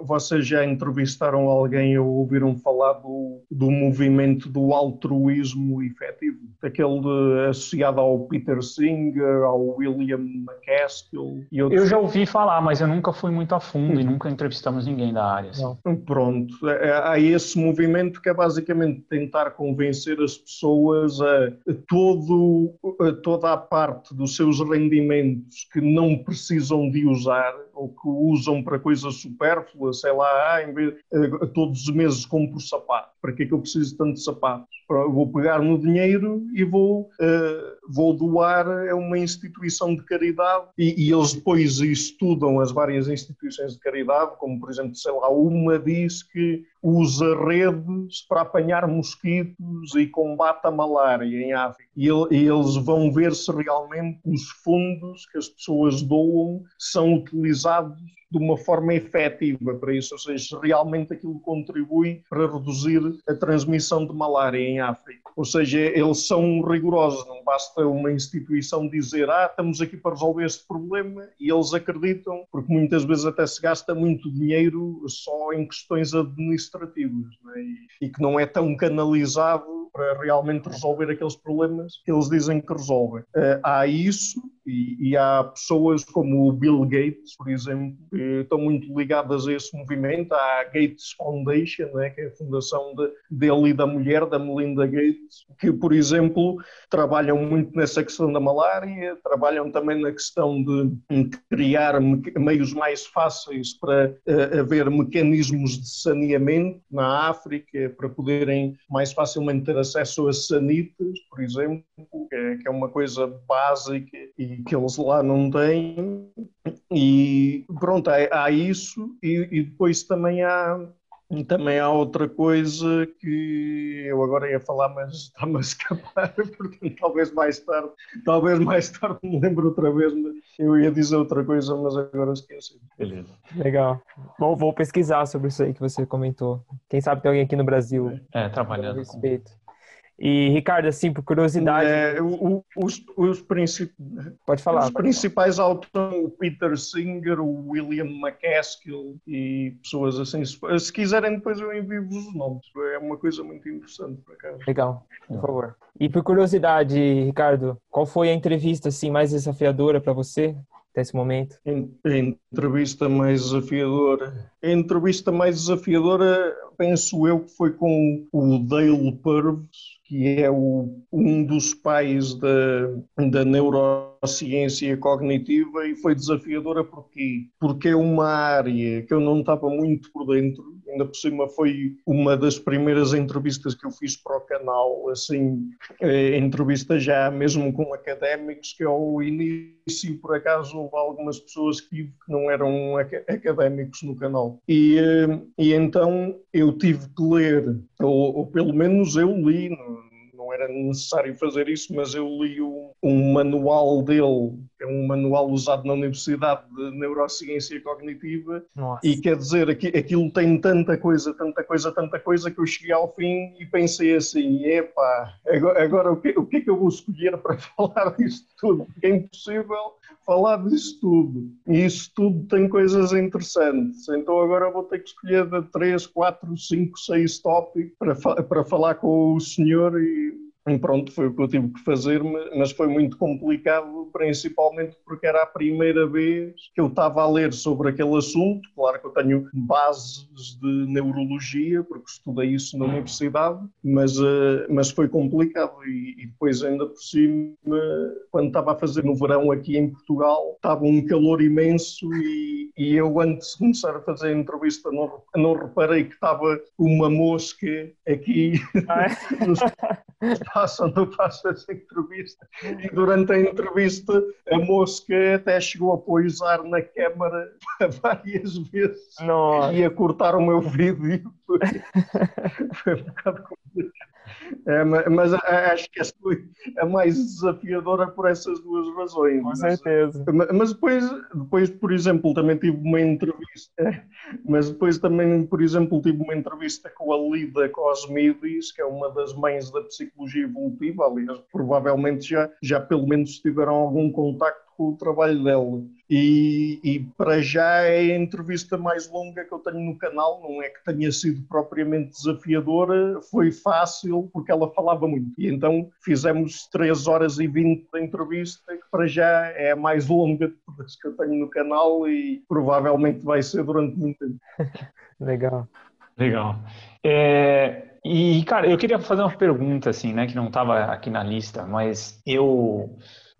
vocês já entrevistaram alguém ou ouviram falar do, do movimento do altruísmo efetivo? Aquele de, associado ao Peter Singer, ao William McCaskill e outros. Eu já ouvi falar, mas eu nunca fui muito a fundo e nunca entrevistamos ninguém da área. Assim. Pronto, é, é, há esse movimento que é basicamente tentar convencer as pessoas a todo, a toda a parte dos seus rendimentos que não precisam de usar ou que usam para coisas supérfluas, sei lá, ah, em vez, eh, todos os meses compro sapato. Para que é que eu preciso tanto de sapatos? Vou pegar no dinheiro e vou, uh, vou doar a uma instituição de caridade e, e, eles depois estudam as várias instituições de caridade, como por exemplo, sei lá, uma diz que usa redes para apanhar mosquitos e combate a malária em África. E, e eles vão ver se realmente os fundos que as pessoas doam são utilizados organizados de uma forma efetiva para isso, ou seja, se realmente aquilo contribui para reduzir a transmissão de malária em África. Ou seja, eles são rigorosos, não basta uma instituição dizer, ah, estamos aqui para resolver este problema, e eles acreditam, porque muitas vezes até se gasta muito dinheiro só em questões administrativas, é? e, e que não é tão canalizado para realmente resolver aqueles problemas que eles dizem que resolvem. Uh, há isso e, e, há pessoas como o Bill Gates, por exemplo, que estão muito ligadas a esse movimento. A Gates Foundation, né, que é a fundação de, dele e da mulher, da Melinda Gates, que, por exemplo, trabalham muito nessa questão da malária, trabalham também na questão de criar meios mais fáceis para uh, haver mecanismos de saneamento na África, para poderem mais facilmente ter acesso a sanitas, por exemplo, que é, que é uma coisa básica e que eles lá não têm. E pronto, há, há isso, e, e, depois também há também há outra coisa que eu agora ia falar, mas está-me a escapar, [LAUGHS] portanto, talvez mais tarde, talvez mais tarde me lembro outra vez, eu ia dizer outra coisa, mas agora esqueci. Beleza. Legal. Bom, vou pesquisar sobre isso aí que você comentou. Quem sabe tem alguém aqui no Brasil. É, trabalhando. A respeito. E, Ricardo, assim, por curiosidade. É, o, os, os, princip... Pode falar. Os principais autores o Peter Singer, o William McCaskill e pessoas assim. Se quiserem, depois eu envio-vos os nomes. É uma coisa muito interessante, para cá. Legal, por favor. E por curiosidade, Ricardo, qual foi a entrevista assim, mais desafiadora para você? até esse momento? A entrevista mais desafiadora. A entrevista mais desafiadora, penso eu, que foi com o Dale Purves, que é o, um dos pais da, da neurociência cognitiva e foi desafiadora porque porque é uma área que eu não estava muito por dentro ainda por cima foi uma das primeiras entrevistas que eu fiz para o canal, assim, eh, entrevista já mesmo com académicos, que ao início, por acaso, houve algumas pessoas que não eram académicos no canal. E, eh, e então eu tive que ler, ou, ou pelo menos eu li, não era necessário fazer isso, mas eu li um, um manual dele, é um manual usado na Universidade de Neurociência Cognitiva, Nossa. e quer dizer, aquilo tem tanta coisa, tanta coisa, tanta coisa, que eu cheguei ao fim e pensei assim, epá, agora, agora o, que, o que é que eu vou escolher [LAUGHS] para falar disto tudo? Porque é impossível falar disso tudo. E isso tudo tem coisas interessantes. Então agora vou ter que escolher de 3, 4, 5, 6 tópicos para, para falar com o senhor e e pronto, foi o que eu tive que fazer, mas foi muito complicado, principalmente porque era a primeira vez que eu estava a ler sobre aquele assunto. Claro que eu tenho bases de neurologia, porque estudei isso na universidade, mas, eh, mas foi complicado. E, depois, ainda por cima, quando estava a fazer no verão aqui em Portugal, estava um calor imenso e, e eu, antes de começar a fazer a entrevista, não, não reparei que estava uma mosca aqui ah, é? [LAUGHS] nos espaço onde eu faço essa entrevista. E durante a entrevista, a mosca até chegou a pousar na câmara [LAUGHS] várias vezes Nossa. e a cortar o meu vídeo. Foi, [LAUGHS] foi um bocado complicado. É, mas acho que essa foi a mais desafiadora por essas duas razões. Com certeza. Mas, mas depois, depois, por exemplo, também tive uma entrevista, mas depois também, por exemplo, tive uma entrevista com a Lida Cosmides, que é uma das mães da psicologia evolutiva, aliás, provavelmente já, já pelo menos tiveram algum contacto com o trabalho dela. E, e, para já é a entrevista mais longa que eu tenho no canal, não é que tenha sido propriamente desafiadora, foi fácil porque ela falava muito. E então fizemos 3 horas e 20 de entrevista, que para já é a mais longa de todas que eu tenho no canal e provavelmente vai ser durante muito tempo. [LAUGHS] Legal. Legal. É, e, cara, eu queria fazer uma pergunta, assim, né, que não estava aqui na lista, mas eu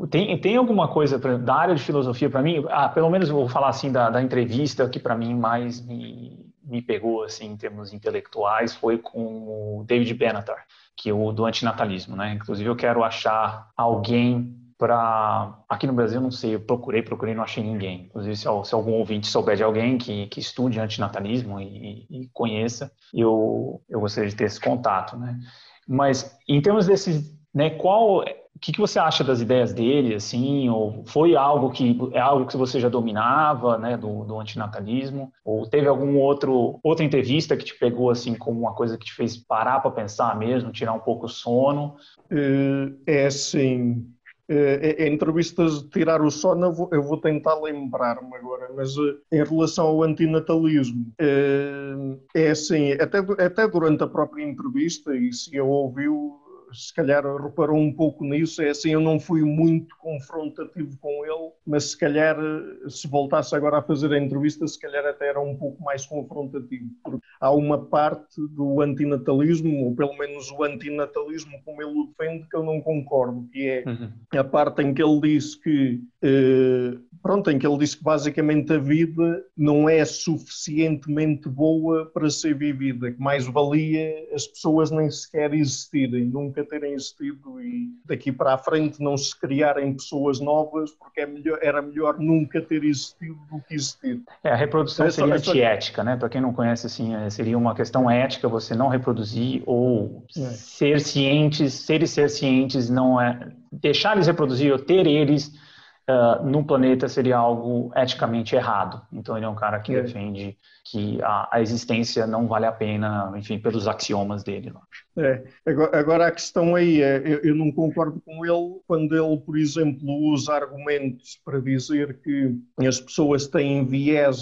tem, tem alguma coisa pra, da área de filosofia para mim? Ah, pelo menos vou falar assim da, da entrevista que para mim mais me, me pegou assim em termos intelectuais foi com o David Benatar, que é o do antinatalismo, né? Inclusive eu quero achar alguém para aqui no Brasil não sei, eu procurei, procurei, não achei ninguém. Inclusive se, se algum ouvinte souber de alguém que, que estude antinatalismo e, e conheça, eu eu gostaria de ter esse contato, né? Mas em termos desses, né? Qual que, que você acha das ideias dele, assim, ou foi algo que é algo que você já dominava, né, do, do antinatalismo, ou teve algum outro outra entrevista que te pegou assim como uma coisa que te fez parar para pensar mesmo, tirar um pouco o sono? É, é assim, é, entrevistas de tirar o sono, eu vou, eu vou tentar lembrar-me agora, mas em relação ao antinatalismo, é, é assim, até, até durante a própria entrevista, e se eu ouviu, se calhar reparou um pouco nisso, é assim, eu não fui muito confrontativo com ele, mas se calhar se voltasse agora a fazer a entrevista, se calhar até era um pouco mais confrontativo, porque há uma parte do antinatalismo, ou pelo menos o antinatalismo como ele o defende, que eu não concordo, que é uhum. a parte em que ele diz que eh, pronto, em que ele disse que basicamente a vida não é suficientemente boa para ser vivida, que mais valia as pessoas nem sequer existirem, nunca terem existido e daqui para a frente não se criarem pessoas novas, porque é melhor, era melhor nunca ter existido do que existir. É, a reprodução essa, seria antiética, né? Para quem não conhece, assim, é, seria uma questão ética você não reproduzir ou é. ser cientes, ser e ser cientes não é deixar eles reproduzir ou ter eles uh, no planeta seria algo eticamente errado. Então ele é um cara que é. defende que a, a, existência não vale a pena, enfim, pelos axiomas dele. É. Agora, agora, a questão aí é, eu, eu, não concordo com ele quando ele, por exemplo, usa argumentos para dizer que as pessoas têm viés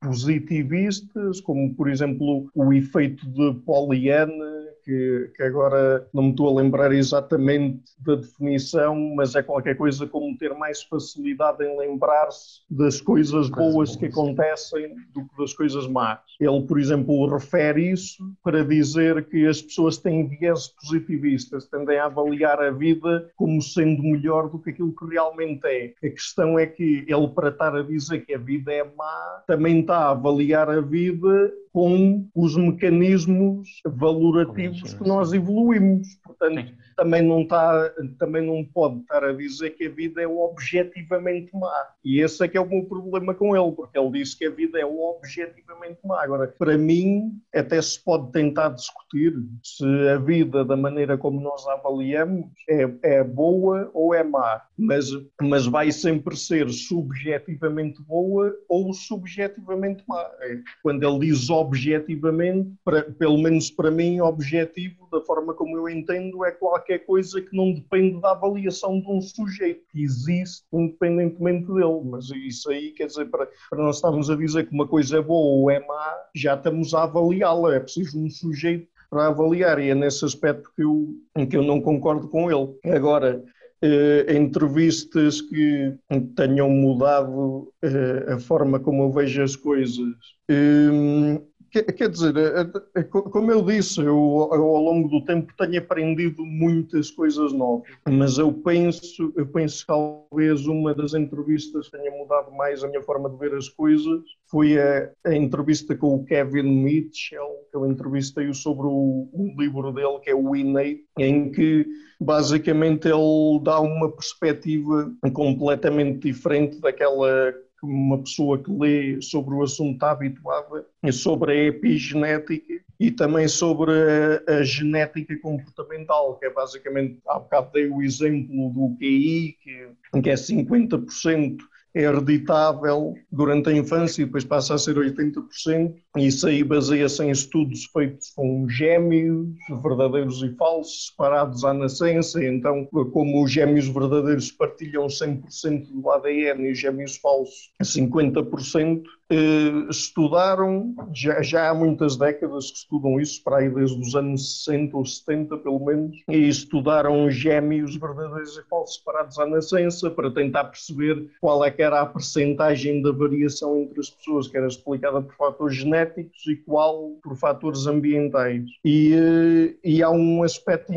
positivistas, como por exemplo o efeito de Pollyanna que, que, agora não me estou a lembrar exatamente da definição, mas é qualquer coisa como ter mais facilidade em lembrar-se das coisas boas que acontecem do que das coisas más. Ele, por exemplo, refere isso para dizer que as pessoas têm viés positivistas, tendem a avaliar a vida como sendo melhor do que aquilo que realmente é. A questão é que ele, para estar a dizer que a vida é má, também está a avaliar a vida com os mecanismos valorativos que nós evoluímos. Portanto, Sim. Também não, está, também não pode estar a dizer que a vida é objetivamente má. E esse é que é o meu problema com ele, porque ele disse que a vida é objetivamente má. Agora, para mim, até se pode tentar discutir se a vida, da maneira como nós a avaliamos, é, é boa ou é má. Mas, mas vai sempre ser subjetivamente boa ou subjetivamente má. É, quando ele diz objetivamente, para, pelo menos para mim, objetivo, da forma como eu entendo, é qualquer coisa que não depende da avaliação de um sujeito, que existe independentemente dele. Mas isso aí, quer dizer, para, para nós estarmos a dizer que uma coisa é boa ou é má, já estamos a avaliá-la. É preciso um sujeito para avaliar, e é nesse aspecto que eu, que eu não concordo com ele. Agora, eh, entrevistas que tenham mudado eh, a forma como eu vejo as coisas. Eh, Quer dizer, é, é, como eu disse, eu, ao longo do tempo tenho aprendido muitas coisas novas, mas eu penso, eu penso que talvez uma das entrevistas que tenha mudado mais a minha forma de ver as coisas. Foi a, a entrevista com o Kevin Mitchell, que eu entrevistei-o sobre o, o, livro dele, que é o Innate, em que basicamente ele dá uma perspectiva completamente diferente daquela uma pessoa que lê sobre o assunto está habituada, sobre a epigenética e também sobre a, a, genética comportamental, que é basicamente, há bocado dei o exemplo do QI, que, que é 50% hereditável durante a infância e depois passa a ser 80%. Isso aí baseia-se em estudos feitos com gêmeos, verdadeiros e falsos, separados à nascença. Então, como os gêmeos verdadeiros partilham 100% do ADN e os gêmeos falsos 50%, eh, estudaram, já, já, há muitas décadas que estudam isso, para aí desde os anos 60 ou 70 pelo menos, e estudaram gêmeos verdadeiros e falsos separados à nascença para tentar perceber qual é que era a percentagem da variação entre as pessoas, que era explicada por fatores genéticos e qual por fatores ambientais. E, eh, e há um aspecto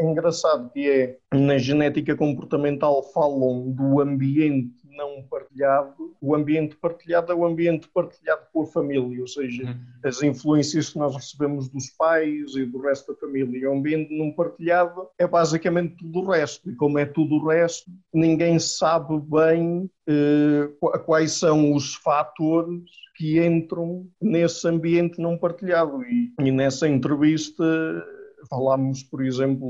engraçado que é, na genética comportamental falam do ambiente não partilhado, o ambiente partilhado é o ambiente partilhado a família, ou seja, uhum. as influências que nós recebemos dos pais e do resto da família. O ambiente não partilhado é basicamente tudo o resto, e como é tudo o resto, ninguém sabe bem eh, quais são os fatores que entram nesse ambiente não partilhado. E, e nessa entrevista falámos, por exemplo,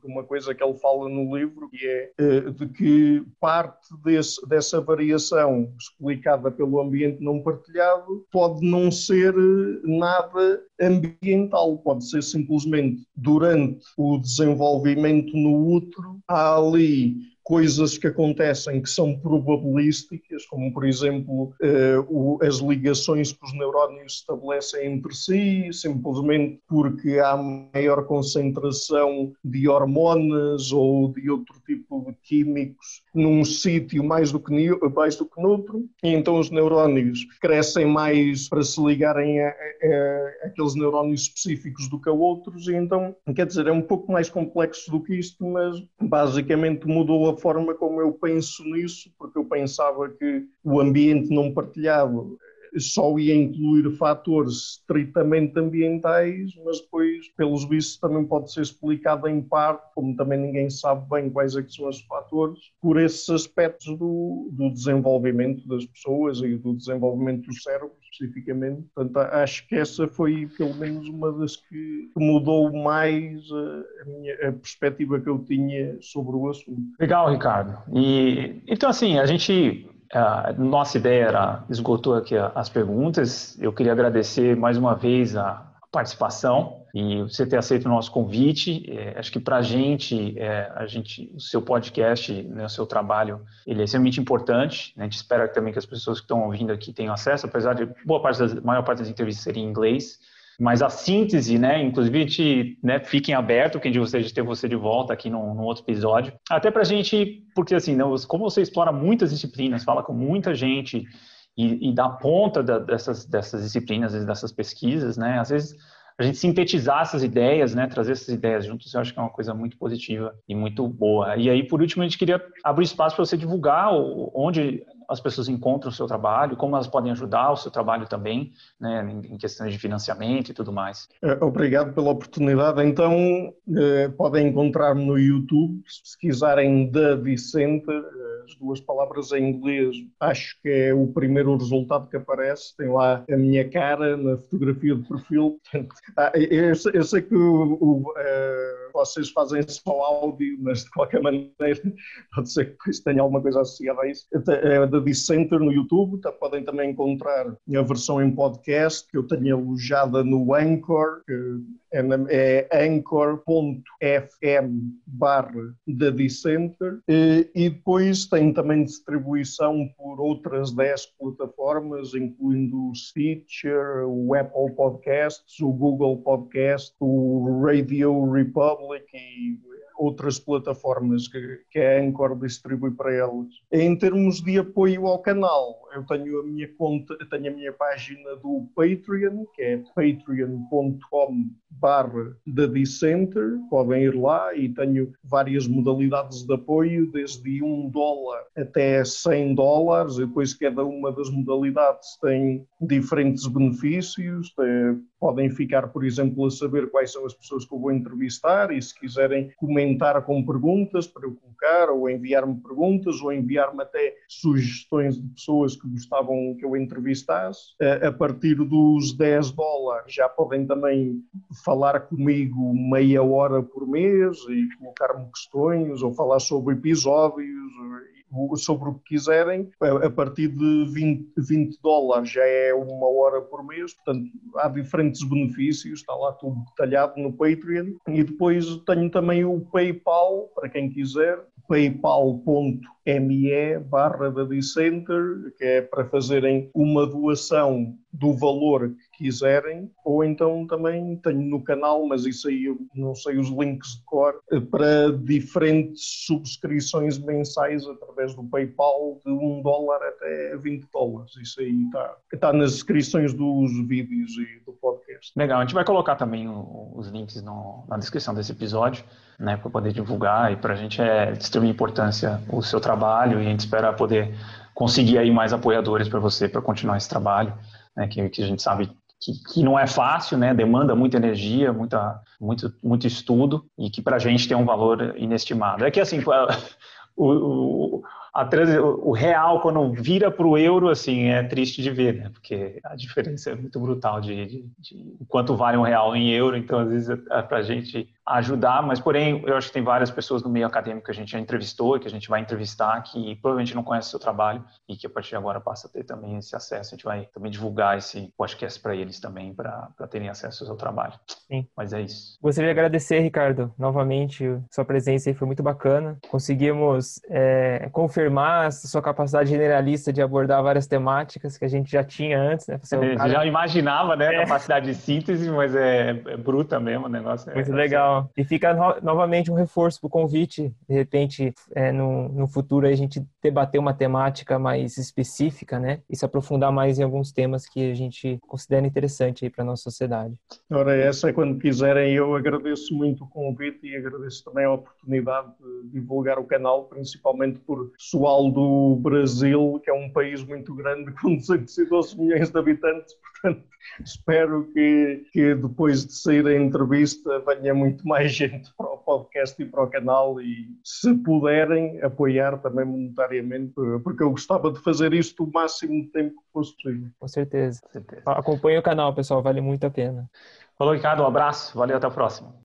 de uma coisa que ele fala no livro, que é eh, de que parte desse, dessa variação explicada pelo ambiente não partilhado pode não ser eh, nada ambiental, pode ser simplesmente durante o desenvolvimento no útero, há ali coisas que acontecem que são probabilísticas, como por exemplo o, as ligações que os neurónios estabelecem entre si, simplesmente porque há maior concentração de hormonas ou de outro tipo de químicos num sítio mais do que mais do que noutro, e então os neurónios crescem mais para se ligarem a, a, a aqueles neurónios específicos do que a outros, e então, quer dizer, é um pouco mais complexo do que isto, mas basicamente mudou a forma como eu penso nisso, porque eu pensava que o ambiente não partilhado só ia incluir fatores estritamente ambientais, mas depois, pelos vistos, também pode ser explicado em parte, como também ninguém sabe bem quais é são os fatores, por esses aspectos do, do desenvolvimento das pessoas e do desenvolvimento do cérebro, especificamente. Portanto, acho que essa foi, pelo menos, uma das que mudou mais a, minha, a perspectiva que eu tinha sobre o assunto. Legal, Ricardo. E, então, assim, a gente a nossa ideia era esgotou aqui as perguntas. Eu queria agradecer mais uma vez a participação e você ter aceito o nosso convite. É, acho que para gente, é, a gente, o seu podcast, né, o seu trabalho, ele é extremamente importante. Né? A gente espera também que as pessoas que estão ouvindo aqui tenham acesso, apesar de boa parte das, maior parte das entrevistas serem em inglês. Mas a síntese, né? Inclusive, gente, né, fiquem aberto, quem de vocês ter você de volta aqui num, num outro episódio. Até para a gente, porque assim, não, como você explora muitas disciplinas, fala com muita gente e, e dá ponta da, dessas, dessas disciplinas, dessas pesquisas, né? Às vezes a gente sintetizar essas ideias, né, trazer essas ideias juntos, eu acho que é uma coisa muito positiva e muito boa. E aí, por último, a gente queria abrir espaço para você divulgar onde as pessoas encontram o seu trabalho, como elas podem ajudar o seu trabalho também, né, em questões de financiamento e tudo mais. É, obrigado pela oportunidade. Então, eh, podem encontrar-me no YouTube, se pesquisarem The Dissenter, eh, as duas palavras em inglês, acho que é o primeiro resultado que aparece. Tem lá a minha cara na fotografia de perfil. [LAUGHS] Ah, eu, sei que o, o vocês fazem só áudio, mas de qualquer [LAUGHS] maneira pode ser que depois tenha alguma coisa associada a isso. É da Dissenter no YouTube, tá, podem também encontrar a versão em podcast que eu tenho alojada no Anchor, que é, é anchor.fm barra da Dissenter e depois tem também distribuição por outras 10 plataformas, incluindo o Stitcher, o Apple Podcasts, o Google Podcast, o Radio Republic e outras plataformas que, que a Anchor distribui para elas. Em termos de apoio ao canal, eu tenho a minha conta, tenho a minha página do Patreon, que é patreon.com barra da podem ir lá e tenho várias modalidades de apoio, desde 1 dólar até 100 dólares, e depois cada uma das modalidades tem diferentes benefícios, tem, podem ficar, por exemplo, a saber quais são as pessoas que eu vou entrevistar e se quiserem comentar com perguntas para eu colocar, ou enviar-me perguntas, ou enviar-me até sugestões de pessoas que gostavam que eu entrevistasse. A partir dos 10 dólares já podem também falar comigo meia hora por mês e colocar-me questões ou falar sobre episódios sobre o que quiserem. A partir de 20, 20 dólares já é uma hora por mês, portanto há diferentes benefícios, está lá tudo detalhado no Patreon. E depois tenho também o PayPal, para quem quiser, paypal.me barra da Dissenter, que é para fazerem uma doação do valor que quiserem, ou então também tenho no canal, mas isso aí eu não sei os links de cor, para diferentes subscrições mensais através do PayPal de 1 dólar até 20 dólares. Isso aí está, está nas descrições dos vídeos e do podcast. Legal, a gente vai colocar também os links no, na descrição desse episódio né, para poder divulgar e para a gente é de extrema importância o seu trabalho e a gente espera poder conseguir aí mais apoiadores para você para continuar esse trabalho, né, que, que a gente sabe que, que, não é fácil, né? Demanda muita energia, muita, muito, muito estudo e que para a gente tem um valor inestimado. É que assim, o, o, a, o real quando vira para o euro assim é triste de ver, né? Porque a diferença é muito brutal de, de, de quanto vale um real em euro. Então às vezes é, é para a gente ajudar, mas porém eu acho que tem várias pessoas no meio acadêmico que a gente já entrevistou e que a gente vai entrevistar que provavelmente não conhecem o seu trabalho e que a partir de agora passa a ter também esse acesso. A gente vai também divulgar esse podcast para eles também, para terem acesso ao seu trabalho. Sim. Mas é isso. Gostaria de agradecer, Ricardo, novamente, sua presença aí foi muito bacana. Conseguimos é, confirmar a sua capacidade generalista de abordar várias temáticas que a gente já tinha antes, né? Você é, cara... já imaginava, né, a é. capacidade de síntese, mas é, é bruta mesmo o negócio. É Muito legal. E fica no, novamente um reforço para o convite, de repente, é, no, no futuro a gente debater uma temática mais específica, né? E se aprofundar mais em alguns temas que a gente considera interessante aí para nossa sociedade. Ora, essa é quando quiserem. Eu agradeço muito o convite e agradeço também a oportunidade de divulgar o canal, principalmente por pessoal do Brasil, que é um país muito grande, [LAUGHS] com 212 milhões de habitantes, portanto, espero que, que depois de sair a entrevista venha muito mais gente para o podcast e para o canal e, se puderem, apoiar também monetariamente, porque eu gostava de fazer isto o máximo de tempo que fosse possível. Com certeza. Com certeza. Acompanhe o canal, pessoal, vale muito a pena. Falou, Ricardo, um abraço, valeu, até a próxima.